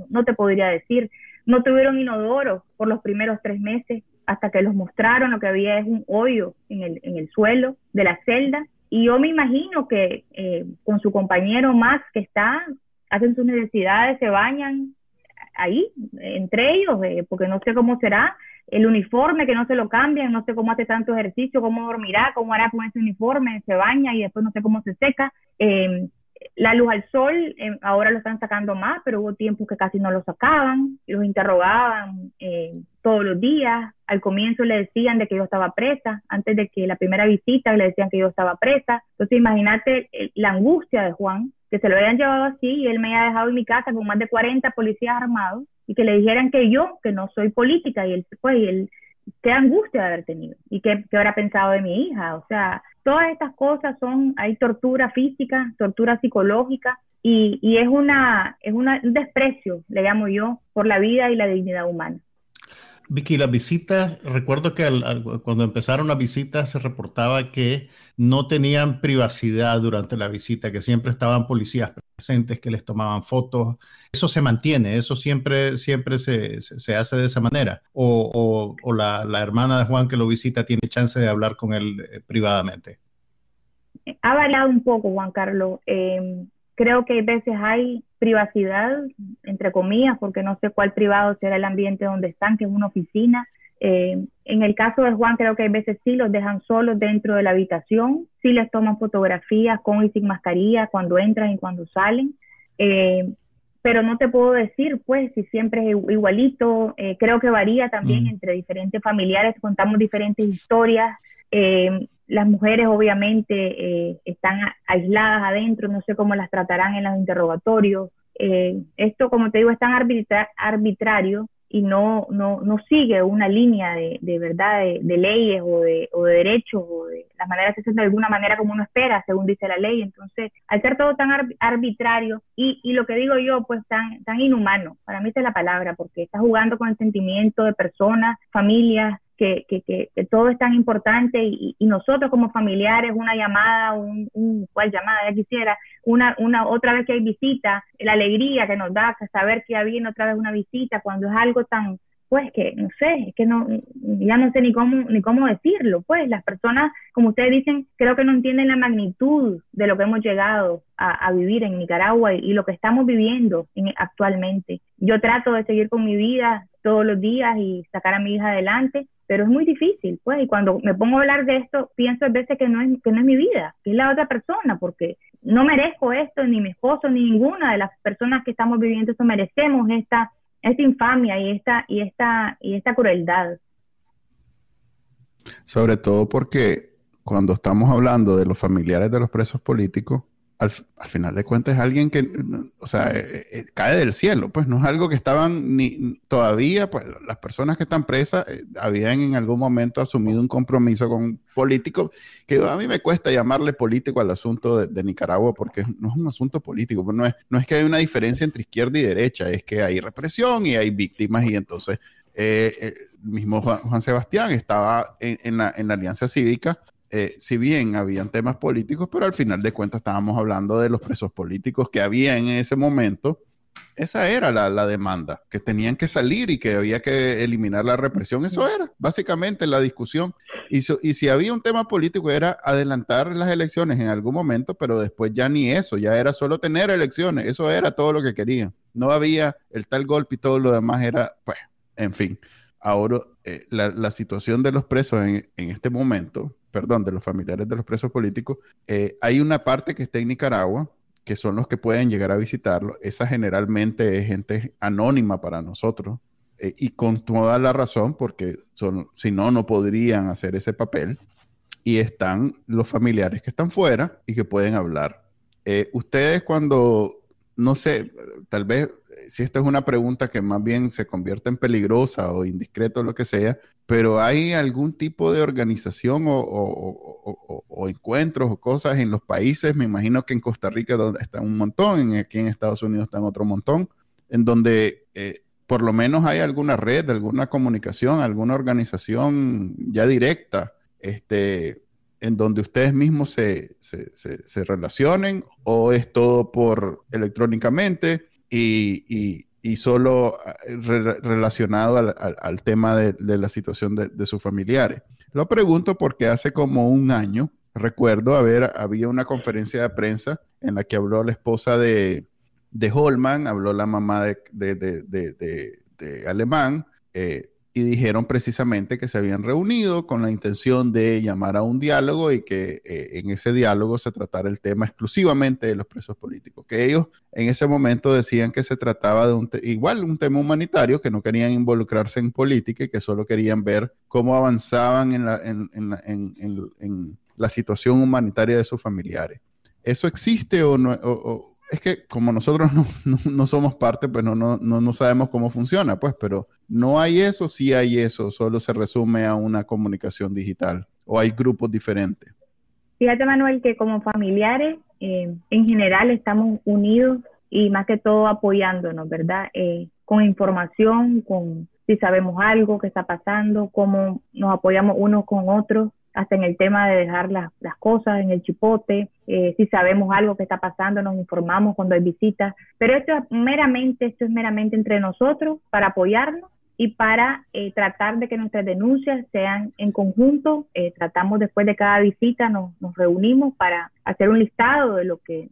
no te podría decir. No tuvieron inodoro por los primeros tres meses hasta que los mostraron, lo que había es un hoyo en el, en el suelo de la celda. Y yo me imagino que eh, con su compañero Max que está, hacen sus necesidades, se bañan ahí, entre ellos, eh, porque no sé cómo será. El uniforme, que no se lo cambian, no sé cómo hace tanto ejercicio, cómo dormirá, cómo hará con ese uniforme, se baña y después no sé cómo se seca. Eh, la luz al sol, eh, ahora lo están sacando más, pero hubo tiempos que casi no lo sacaban, los interrogaban eh, todos los días. Al comienzo le decían de que yo estaba presa, antes de que la primera visita le decían que yo estaba presa. Entonces imagínate la angustia de Juan, que se lo habían llevado así y él me había dejado en mi casa con más de 40 policías armados y que le dijeran que yo, que no soy política, y él, pues, él, qué angustia de haber tenido y qué, qué habrá pensado de mi hija. O sea, Todas estas cosas son, hay tortura física, tortura psicológica y, y es, una, es un desprecio, le llamo yo, por la vida y la dignidad humana. Vicky, las visitas, recuerdo que cuando empezaron las visitas se reportaba que no tenían privacidad durante la visita, que siempre estaban policías presentes que les tomaban fotos. Eso se mantiene, eso siempre, siempre se, se, hace de esa manera. O, o, la, la, hermana de Juan que lo visita tiene chance de hablar con él eh, privadamente. Ha variado un poco, Juan Carlos. Eh, creo que a veces hay privacidad, entre comillas, porque no sé cuál privado será el ambiente donde están, que es una oficina. Eh, en el caso de Juan, creo que a veces sí los dejan solos dentro de la habitación, sí les toman fotografías con y sin mascarilla cuando entran y cuando salen. Eh, pero no te puedo decir, pues, si siempre es igualito. Eh, creo que varía también mm. entre diferentes familiares, contamos diferentes historias las mujeres obviamente eh, están aisladas adentro, no sé cómo las tratarán en los interrogatorios. Eh, esto, como te digo, es tan arbitrario y no, no, no sigue una línea de, de verdad de, leyes o de, o de derechos o de las maneras de hacer de alguna manera como uno espera, según dice la ley. Entonces, al ser todo tan arbitrario y, y, lo que digo yo, pues tan, tan inhumano, para mí esa es la palabra, porque está jugando con el sentimiento de personas, familias, que, que, que, todo es tan importante y, nosotros como familiares, una llamada, un, un cual llamada ya quisiera, una, una otra vez que hay visita, la alegría que nos da saber que viene otra vez una visita cuando es algo tan, pues que no sé, es que no, ya no sé ni cómo, ni cómo decirlo, pues las personas, como ustedes dicen, creo que no entienden la magnitud de lo que hemos llegado a, vivir en Nicaragua y, lo que estamos viviendo en, actualmente. Yo trato de seguir con mi vida todos los días y sacar a mi hija adelante, pero es muy difícil, pues, y cuando me pongo a hablar de esto, pienso a veces que no es, que no es mi vida, que es la otra persona, porque no merezco esto, ni mi esposo, ni ninguna de las personas que estamos viviendo esto merecemos esta, esta infamia y esta, y esta, y esta crueldad. Sobre todo porque cuando estamos hablando de los familiares de los presos políticos, al, final de cuentas es alguien que, o sea, eh, eh, cae del cielo, pues no es algo que estaban ni todavía, pues las personas que están presas eh, habían en algún momento asumido un compromiso con políticos, que a mí me cuesta llamarle político al asunto de, Nicaragua porque no es un asunto político, pues no es, no es que hay una diferencia entre izquierda y derecha, es que hay represión y hay víctimas y entonces el mismo Juan, Sebastián estaba en, la, en la Alianza Cívica eh, si bien habían temas políticos, pero al final de cuentas estábamos hablando de los presos políticos que había en ese momento. Esa era la, demanda, que tenían que salir y que había que eliminar la represión. Eso era básicamente la discusión. Y, y si había un tema político era adelantar las elecciones en algún momento, pero después ya ni eso, ya era solo tener elecciones. Eso era todo lo que querían. No había el tal golpe y todo lo demás era, pues, en fin. Ahora, eh, la, situación de los presos en, este momento perdón, de los familiares de los presos políticos, eh, hay una parte que está en Nicaragua, que son los que pueden llegar a visitarlo. Esa generalmente es gente anónima para nosotros. Eh, y con toda la razón, porque son, si no, no podrían hacer ese papel. Y están los familiares que están fuera y que pueden hablar. Ustedes cuando, no sé, tal vez si esta es una pregunta que más bien se convierte en peligrosa o indiscreto o lo que sea, pero hay algún tipo de organización o, encuentros o cosas en los países, me imagino que en Costa Rica está un montón, aquí en Estados Unidos están otro montón, en donde eh, por lo menos hay alguna red, alguna comunicación, alguna organización ya directa, este, en donde ustedes mismos se, se, relacionen o es todo por electrónicamente y y solo eh, relacionado al, tema de, la situación de, sus familiares. Lo pregunto porque hace como un año, recuerdo, haber, había una conferencia de prensa en la que habló la esposa de, de Holman, habló la mamá de, de Alemán, eh, y dijeron precisamente que se habían reunido con la intención de llamar a un diálogo y que eh, en ese diálogo se tratara el tema exclusivamente de los presos políticos, que ellos en ese momento decían que se trataba de un igual un tema humanitario, que no querían involucrarse en política y que solo querían ver cómo avanzaban en la, en, en, en, la situación humanitaria de sus familiares. ¿Eso existe o no? Es que como nosotros no, somos parte, pues no, no, no, sabemos cómo funciona, pues, pero no hay eso, sí hay eso, solo se resume a una comunicación digital o hay grupos diferentes. Fíjate, Manuel, que como familiares, eh, en general estamos unidos y más que todo apoyándonos, ¿verdad? Eh, con información, con si sabemos algo que está pasando, cómo nos apoyamos unos con otros hasta en el tema de dejar las, las cosas en el chipote, eh, si sabemos algo que está pasando, nos informamos cuando hay visitas, pero esto es meramente, esto es meramente entre nosotros para apoyarnos y para eh, tratar de que nuestras denuncias sean en conjunto. Eh, tratamos después de cada visita, nos, nos, reunimos para hacer un listado de lo que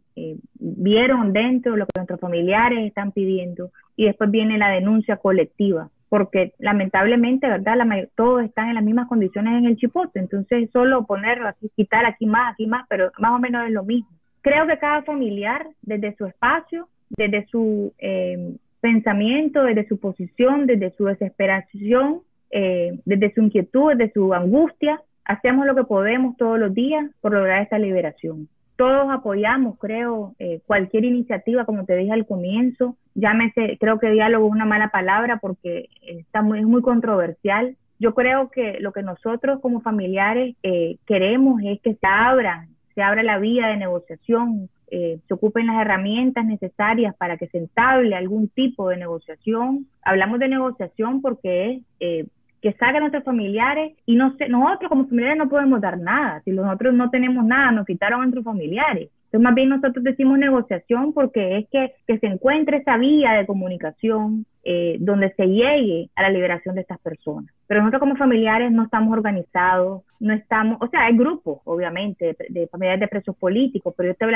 vieron dentro, lo que nuestros familiares están pidiendo. Y después viene la denuncia colectiva porque lamentablemente, ¿verdad? La todos están en las mismas condiciones en el chipote, entonces solo ponerlo así, quitar aquí más, aquí más, pero más o menos es lo mismo. Creo que cada familiar, desde su espacio, desde su eh, pensamiento, desde su posición, desde su desesperación, eh, desde su inquietud, desde su angustia, hacemos lo que podemos todos los días por lograr esta liberación todos apoyamos, creo, eh, cualquier iniciativa, como te dije al comienzo. Llámese, creo que diálogo es una mala palabra porque está es muy controversial. Yo creo que lo que nosotros como familiares eh, queremos es que se abra, se abra la vía de negociación, eh, se ocupen las herramientas necesarias para que se entable algún tipo de negociación. Hablamos de negociación porque es que salgan nuestros familiares y no sé, nosotros como familiares no podemos dar nada. Si nosotros no tenemos nada, nos quitaron a nuestros familiares. Entonces, más bien nosotros decimos negociación porque es que, que se encuentre esa vía de comunicación eh, donde se llegue a la liberación de estas personas. Pero nosotros como familiares no estamos organizados, no estamos, o sea, hay grupos, obviamente, de, familiares de presos políticos, pero yo te,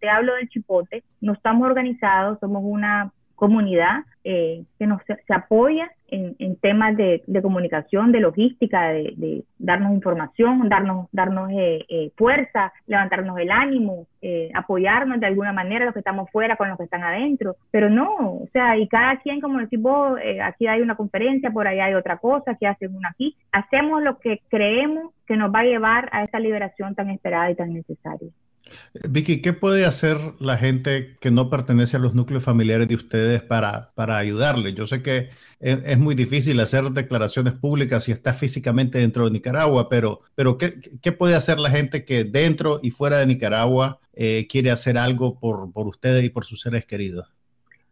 te hablo del chipote, no estamos organizados, somos una comunidad eh, que nos se, apoya en, temas de, comunicación, de logística, de, darnos información, darnos, darnos eh, eh, fuerza, levantarnos el ánimo, apoyarnos de alguna manera los que estamos fuera con los que están adentro. Pero no, o sea, y cada quien, como decís vos, aquí hay una conferencia, por allá hay otra cosa, aquí hacen una aquí. Hacemos lo que creemos que nos va a llevar a esa liberación tan esperada y tan necesaria. Vicky, ¿qué puede hacer la gente que no pertenece a los núcleos familiares de ustedes para, para ayudarle? Yo sé que es, muy difícil hacer declaraciones públicas si está físicamente dentro de Nicaragua, pero, pero ¿qué, ¿qué, puede hacer la gente que dentro y fuera de Nicaragua eh, quiere hacer algo por, por ustedes y por sus seres queridos?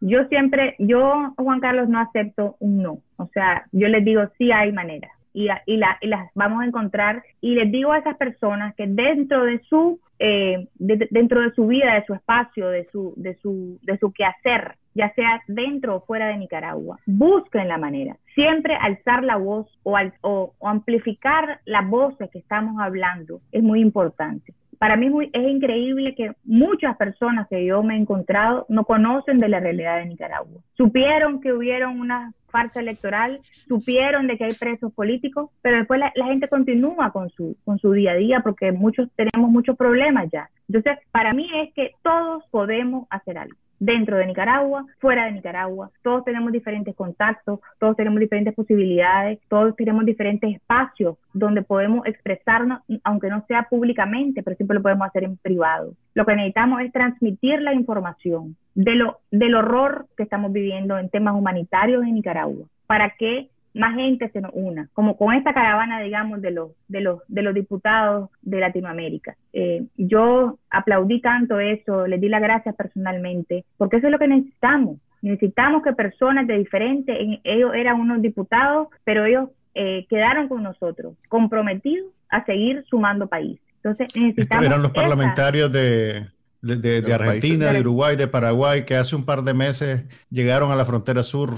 Yo siempre, yo, Juan Carlos, no acepto un no. O sea, yo les digo, sí hay manera y, y, la, y, las vamos a encontrar. Y les digo a esas personas que dentro de su, eh, dentro de su vida, de su espacio, de su, de, su, de su quehacer, ya sea dentro o fuera de Nicaragua, busquen la manera. Siempre alzar la voz o, o, o amplificar las voces que estamos hablando es muy importante para mí es increíble que muchas personas que yo me he encontrado no conocen de la realidad de Nicaragua. Supieron que hubieron una farsa electoral, supieron de que hay presos políticos, pero después la, gente continúa con su, con su día a día porque muchos tenemos muchos problemas ya. Entonces, para mí es que todos podemos hacer algo dentro de Nicaragua, fuera de Nicaragua. Todos tenemos diferentes contactos, todos tenemos diferentes posibilidades, todos tenemos diferentes espacios donde podemos expresarnos, aunque no sea públicamente, pero siempre lo podemos hacer en privado. Lo que necesitamos es transmitir la información de lo, del horror que estamos viviendo en temas humanitarios en Nicaragua, para que más gente se nos una, como con esta caravana, digamos, de los, de los, de los diputados de Latinoamérica. Eh, yo aplaudí tanto eso, les di las gracias personalmente, porque eso es lo que necesitamos. Necesitamos que personas de diferentes, ellos eran unos diputados, pero ellos eh, quedaron con nosotros, comprometidos a seguir sumando país. Entonces necesitamos... eran los parlamentarios de, de, Argentina, de Uruguay, de Paraguay, que hace un par de meses llegaron a la frontera sur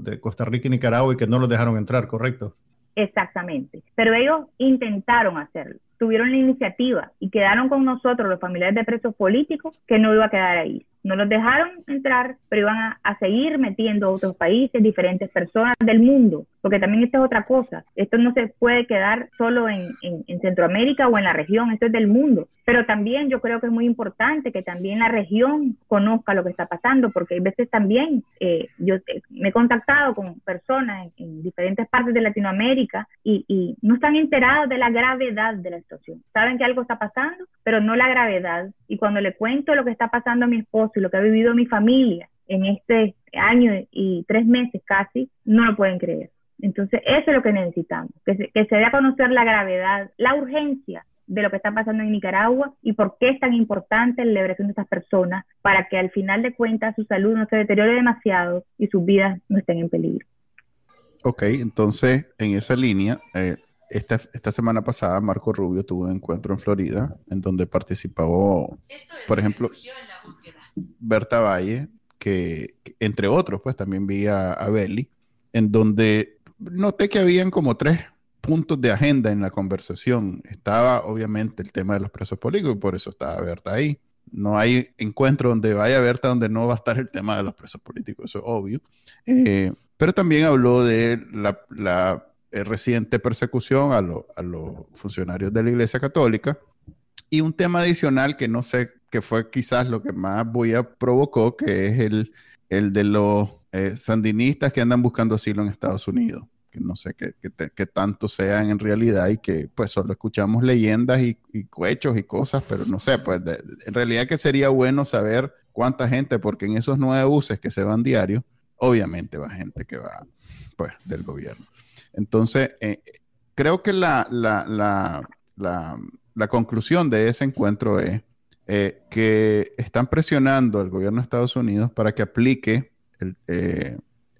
de Costa Rica y Nicaragua y que no los dejaron entrar, ¿correcto? Exactamente. Pero ellos intentaron hacerlo, tuvieron la iniciativa y quedaron con nosotros, los familiares de presos políticos, que no iba a quedar ahí. No los dejaron entrar, pero iban a, seguir metiendo a otros países, diferentes personas del mundo, porque también esta es otra cosa. Esto no se puede quedar solo en, en, Centroamérica o en la región, esto es del mundo. Pero también yo creo que es muy importante que también la región conozca lo que está pasando, porque hay veces también eh, yo me he contactado con personas en, diferentes partes de Latinoamérica y, y no están enterados de la gravedad de la situación. Saben que algo está pasando, pero no la gravedad. Y cuando le cuento lo que está pasando a mi esposo, y lo que ha vivido mi familia en este año y tres meses casi, no lo pueden creer. Entonces, eso es lo que necesitamos, que se, dé a conocer la gravedad, la urgencia de lo que está pasando en Nicaragua y por qué es tan importante la liberación de estas personas para que al final de cuentas su salud no se deteriore demasiado y sus vidas no estén en peligro. Ok, entonces en esa línea, eh, esta, esta, semana pasada Marco Rubio tuvo un encuentro en Florida en donde participó, por ejemplo, Berta Valle, que, entre otros, pues también vi a, a Belly, en donde noté que habían como tres puntos de agenda en la conversación. Estaba obviamente el tema de los presos políticos y por eso estaba Berta ahí. No hay encuentro donde vaya Berta donde no va a estar el tema de los presos políticos, eso es obvio. Eh, pero también habló de la, la reciente persecución a, los funcionarios de la Iglesia Católica. Y un tema adicional que no sé que fue quizás lo que más Buya provocó, que es el, el de los eh, sandinistas que andan buscando asilo en Estados Unidos. Que no sé qué, tanto sean en realidad y que pues solo escuchamos leyendas y, y cuechos y cosas, pero no sé, pues en realidad que sería bueno saber cuánta gente, porque en esos nueve buses que se van diario, obviamente va gente que va pues del gobierno. Entonces, eh, creo que la, la, la, la, conclusión de ese encuentro es eh, que están presionando al gobierno de Estados Unidos para que aplique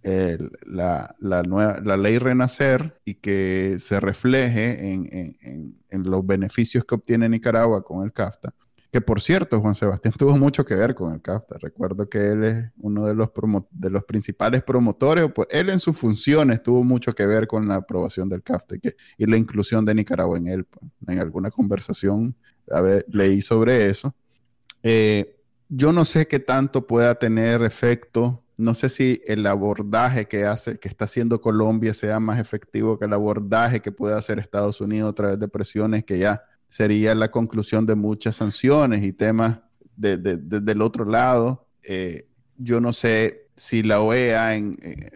eh, la, nueva, la ley Renacer y que se refleje en, los beneficios que obtiene Nicaragua con el CAFTA. Que por cierto, Juan Sebastián tuvo mucho que ver con el CAFTA. Recuerdo que él es uno de los, principales promotores, pues él en sus funciones tuvo mucho que ver con la aprobación del CAFTA y, la inclusión de Nicaragua en él. Pues. En alguna conversación leí sobre eso. Eh, yo no sé qué tanto pueda tener efecto. No sé si el abordaje que hace, que está haciendo Colombia sea más efectivo que el abordaje que puede hacer Estados Unidos a través de presiones que ya sería la conclusión de muchas sanciones y temas desde de, del otro lado. Eh, yo no sé si la OEA eh,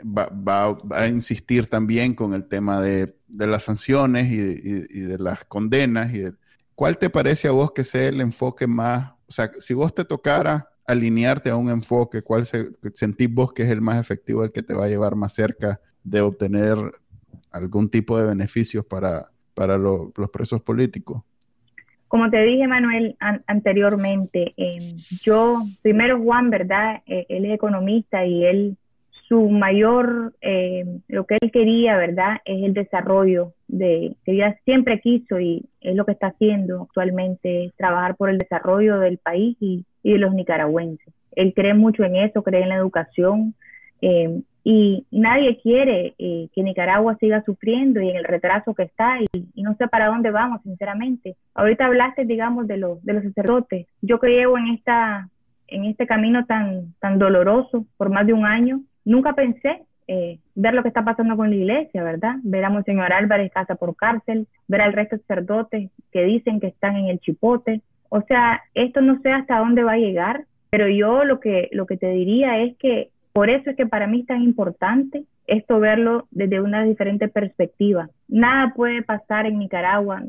va, a insistir también con el tema de, las sanciones y, y de las condenas y de, ¿cuál te parece a vos que sea el enfoque más, o sea, si vos te tocara alinearte a un enfoque, ¿cuál se, sentís vos que es el más efectivo, el que te va a llevar más cerca de obtener algún tipo de beneficios para, para los presos políticos? Como te dije, Manuel, anteriormente, em, yo, primero Juan, ¿verdad? Eh, él es economista y él, su mayor, em, lo que él quería, ¿verdad? Es el desarrollo de, que ella siempre quiso y es lo que está haciendo actualmente, trabajar por el desarrollo del país y, y de los nicaragüenses. Él cree mucho en eso, cree en la educación, eh, y nadie quiere eh, que Nicaragua siga sufriendo y en el retraso que está y, no sé para dónde vamos, sinceramente. Ahorita hablaste, digamos, de los, de los sacerdotes. Yo que llevo en, esta, en este camino tan, tan doloroso por más de un año, nunca pensé eh, ver lo que está pasando con la iglesia, ¿verdad? Ver a Monseñor Álvarez casa por cárcel, ver al resto de sacerdotes que dicen que están en el chipote. O sea, esto no sé hasta dónde va a llegar, pero yo lo que, lo que te diría es que por eso es que para mí es tan importante esto verlo desde una diferente perspectiva. Nada puede pasar en Nicaragua,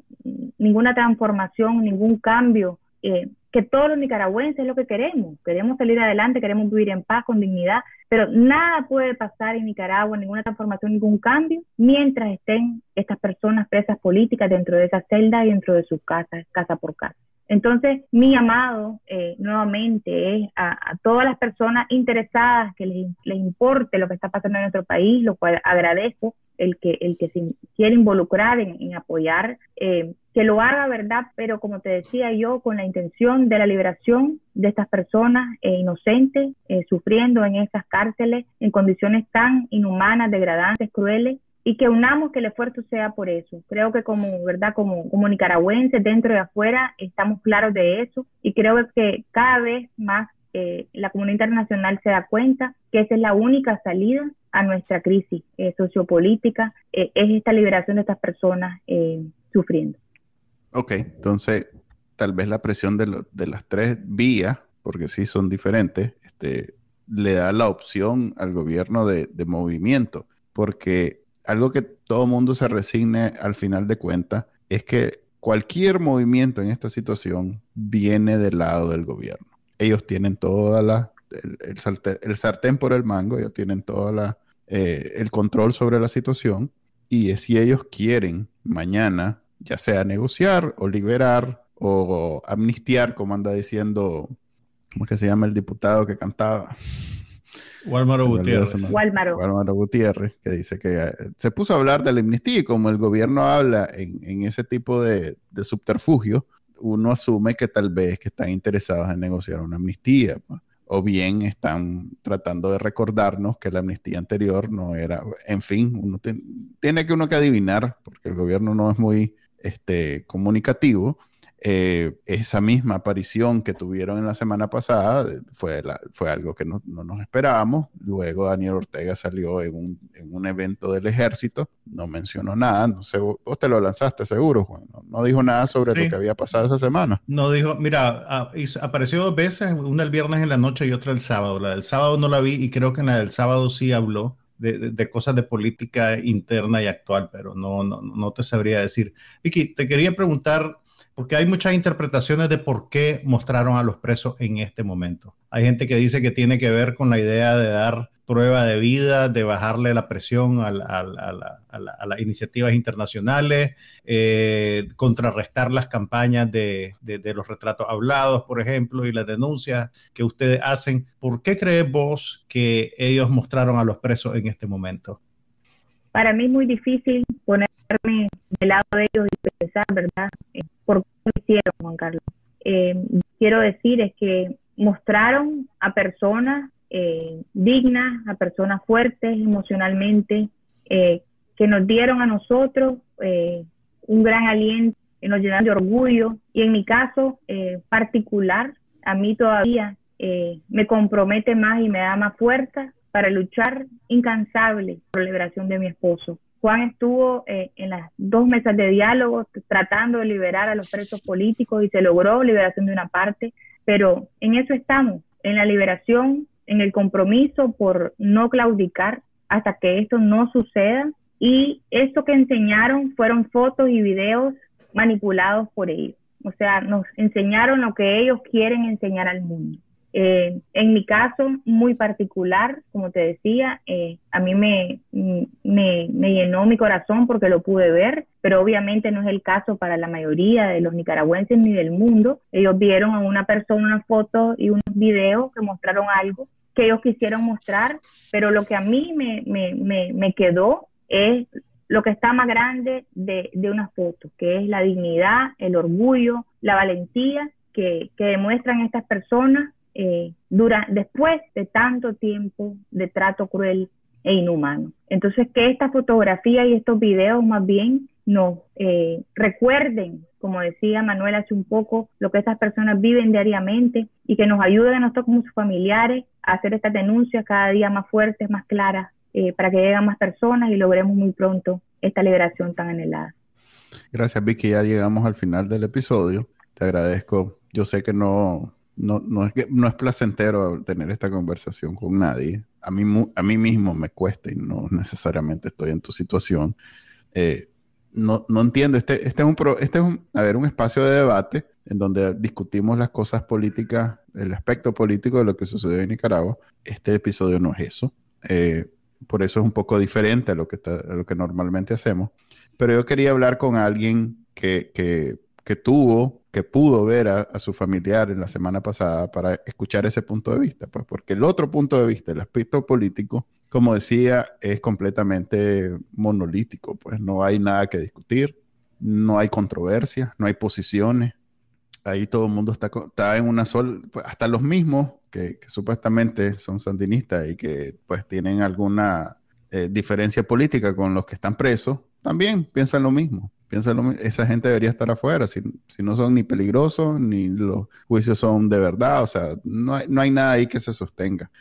ninguna transformación, ningún cambio, eh, que todos los nicaragüenses es lo que queremos. Queremos salir adelante, queremos vivir en paz, con dignidad, pero nada puede pasar en Nicaragua, ninguna transformación, ningún cambio, mientras estén estas personas presas políticas dentro de esa celda y dentro de sus casas, casa por casa. Entonces, mi llamado eh, nuevamente es a, todas las personas interesadas que les, importe lo que está pasando en nuestro país, lo cual agradezco el que, el que se quiere involucrar en, apoyar, eh, que lo haga, ¿verdad? Pero como te decía yo, con la intención de la liberación de estas personas eh, inocentes, sufriendo en estas cárceles en condiciones tan inhumanas, degradantes, crueles, y que unamos que el esfuerzo sea por eso. Creo que como, ¿verdad? Como, nicaragüenses dentro y afuera estamos claros de eso y creo que cada vez más eh, la comunidad internacional se da cuenta que esa es la única salida a nuestra crisis eh, sociopolítica, eh, es esta liberación de estas personas sufriendo. Ok, entonces tal vez la presión de, de las tres vías, porque sí son diferentes, este, le da la opción al gobierno de movimiento, porque algo que todo mundo se resigne al final de cuentas es que cualquier movimiento en esta situación viene del lado del gobierno. Ellos tienen toda la, el, sartén, por el mango, ellos tienen toda la, eh, el control sobre la situación y si ellos quieren mañana, ya sea negociar o liberar o amnistiar, como anda diciendo, ¿cómo que se llama el diputado que cantaba? Walmaro Gutiérrez. Walmaro. Gutiérrez, que dice que eh, se puso a hablar de la amnistía y como el gobierno habla en, ese tipo de, subterfugio, uno asume que tal vez que están interesados en negociar una amnistía. Pues. O bien están tratando de recordarnos que la amnistía anterior no era, en fin, uno tiene que uno que adivinar, porque el gobierno no es muy este, comunicativo, eh, esa misma aparición que tuvieron en la semana pasada fue, fue algo que no, nos esperábamos. Luego Daniel Ortega salió en un, evento del ejército, no mencionó nada, no sé, vos te lo lanzaste seguro, Juan, no, dijo nada sobre lo que había pasado esa semana. No dijo, mira, apareció dos veces, una el viernes en la noche y otra el sábado. La del sábado no la vi y creo que en la del sábado sí habló. De, cosas de política interna y actual, pero no, no, no te sabría decir. Vicky, te quería preguntar, porque hay muchas interpretaciones de por qué mostraron a los presos en este momento. Hay gente que dice que tiene que ver con la idea de dar prueba de vida, de bajarle la presión a, las iniciativas internacionales, eh, contrarrestar las campañas de, los retratos hablados, por ejemplo, y las denuncias que ustedes hacen. ¿Por qué crees vos que ellos mostraron a los presos en este momento? Para mí es muy difícil ponerme del lado de ellos y pensar, ¿verdad? por qué lo hicieron, Juan Carlos. Eh, quiero decir es que mostraron a personas eh, dignas, a personas fuertes emocionalmente, eh, que nos dieron a nosotros un gran aliento, que nos llenan de orgullo y en mi caso particular, a mí todavía me compromete más y me da más fuerza para luchar incansable por la liberación de mi esposo. Juan estuvo eh, en las dos mesas de diálogo tratando de liberar a los presos políticos y se logró liberación de una parte, pero en eso estamos, en la liberación, en el compromiso por no claudicar hasta que esto no suceda. Y esto que enseñaron fueron fotos y videos manipulados por ellos. o sea, nos enseñaron lo que ellos quieren enseñar al mundo. Eh, en mi caso muy particular, como te decía, eh, a mí me, me, llenó mi corazón porque lo pude ver, pero obviamente no es el caso para la mayoría de los nicaragüenses ni del mundo. Ellos vieron a una persona una foto y unos videos que mostraron algo que ellos quisieron mostrar, pero lo que a mí me, me, me quedó es lo que está más grande de, de, una foto, que es la dignidad, el orgullo, la valentía que demuestran estas personas eh, después de tanto tiempo de trato cruel e inhumano. Entonces, que esta fotografía y estos videos más bien nos eh, recuerden, como decía Manuel hace un poco, lo que estas personas viven diariamente y que nos ayuden a nosotros como sus familiares a hacer estas denuncias cada día más fuertes, más claras, eh, para que lleguen más personas y logremos muy pronto esta liberación tan anhelada. Gracias, Vicky. Ya llegamos al final del episodio. Te agradezco. Yo sé que no, no, no, es, no es placentero tener esta conversación con nadie. A mí, a mí mismo me cuesta y no necesariamente estoy en tu situación. Eh, no, no, entiendo, este, este, es un este es a ver, un espacio de debate en donde discutimos las cosas políticas, el aspecto político de lo que sucedió en Nicaragua. Este episodio no es eso. Eh, por eso es un poco diferente a lo que, a lo que normalmente hacemos. Pero yo quería hablar con alguien que, que, que tuvo pudo ver a, su familiar en la semana pasada para escuchar ese punto de vista, pues porque el otro punto de vista, el aspecto político, como decía, es completamente monolítico, pues no hay nada que discutir, no hay controversia, no hay posiciones, ahí todo el mundo está, está en una sola, pues, hasta los mismos que, supuestamente son sandinistas y que pues tienen alguna eh, diferencia política con los que están presos, también piensan lo mismo esa gente debería estar afuera, si, no son ni peligrosos, ni los juicios son de verdad, o sea, no hay, no hay nada ahí que se sostenga.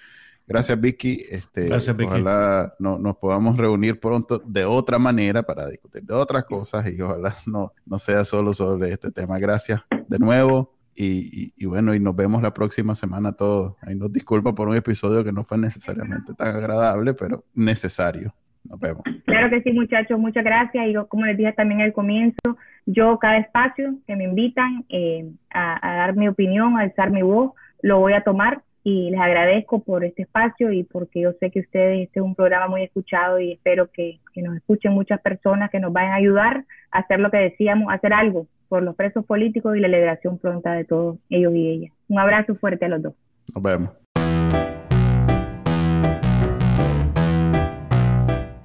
Gracias, Vicky. Este, Ojalá no, nos podamos reunir pronto de otra manera para discutir de otras cosas y ojalá no, no sea solo sobre este tema. Gracias de nuevo. Y, y, bueno, y nos vemos la próxima semana todos. Ahí nos disculpa por un episodio que no fue necesariamente tan agradable, pero necesario. Nos vemos. Claro que sí, muchachos, muchas gracias. Y como les dije también al comienzo, yo cada espacio que me invitan eh, a, dar mi opinión, a alzar mi voz, lo voy a tomar y les agradezco por este espacio y porque yo sé que ustedes, este es un programa muy escuchado y espero que, que nos escuchen muchas personas que nos vayan a ayudar a hacer lo que decíamos, hacer algo por los presos políticos y la liberación pronta de todos ellos y ellas. Un abrazo fuerte a los dos. Nos vemos.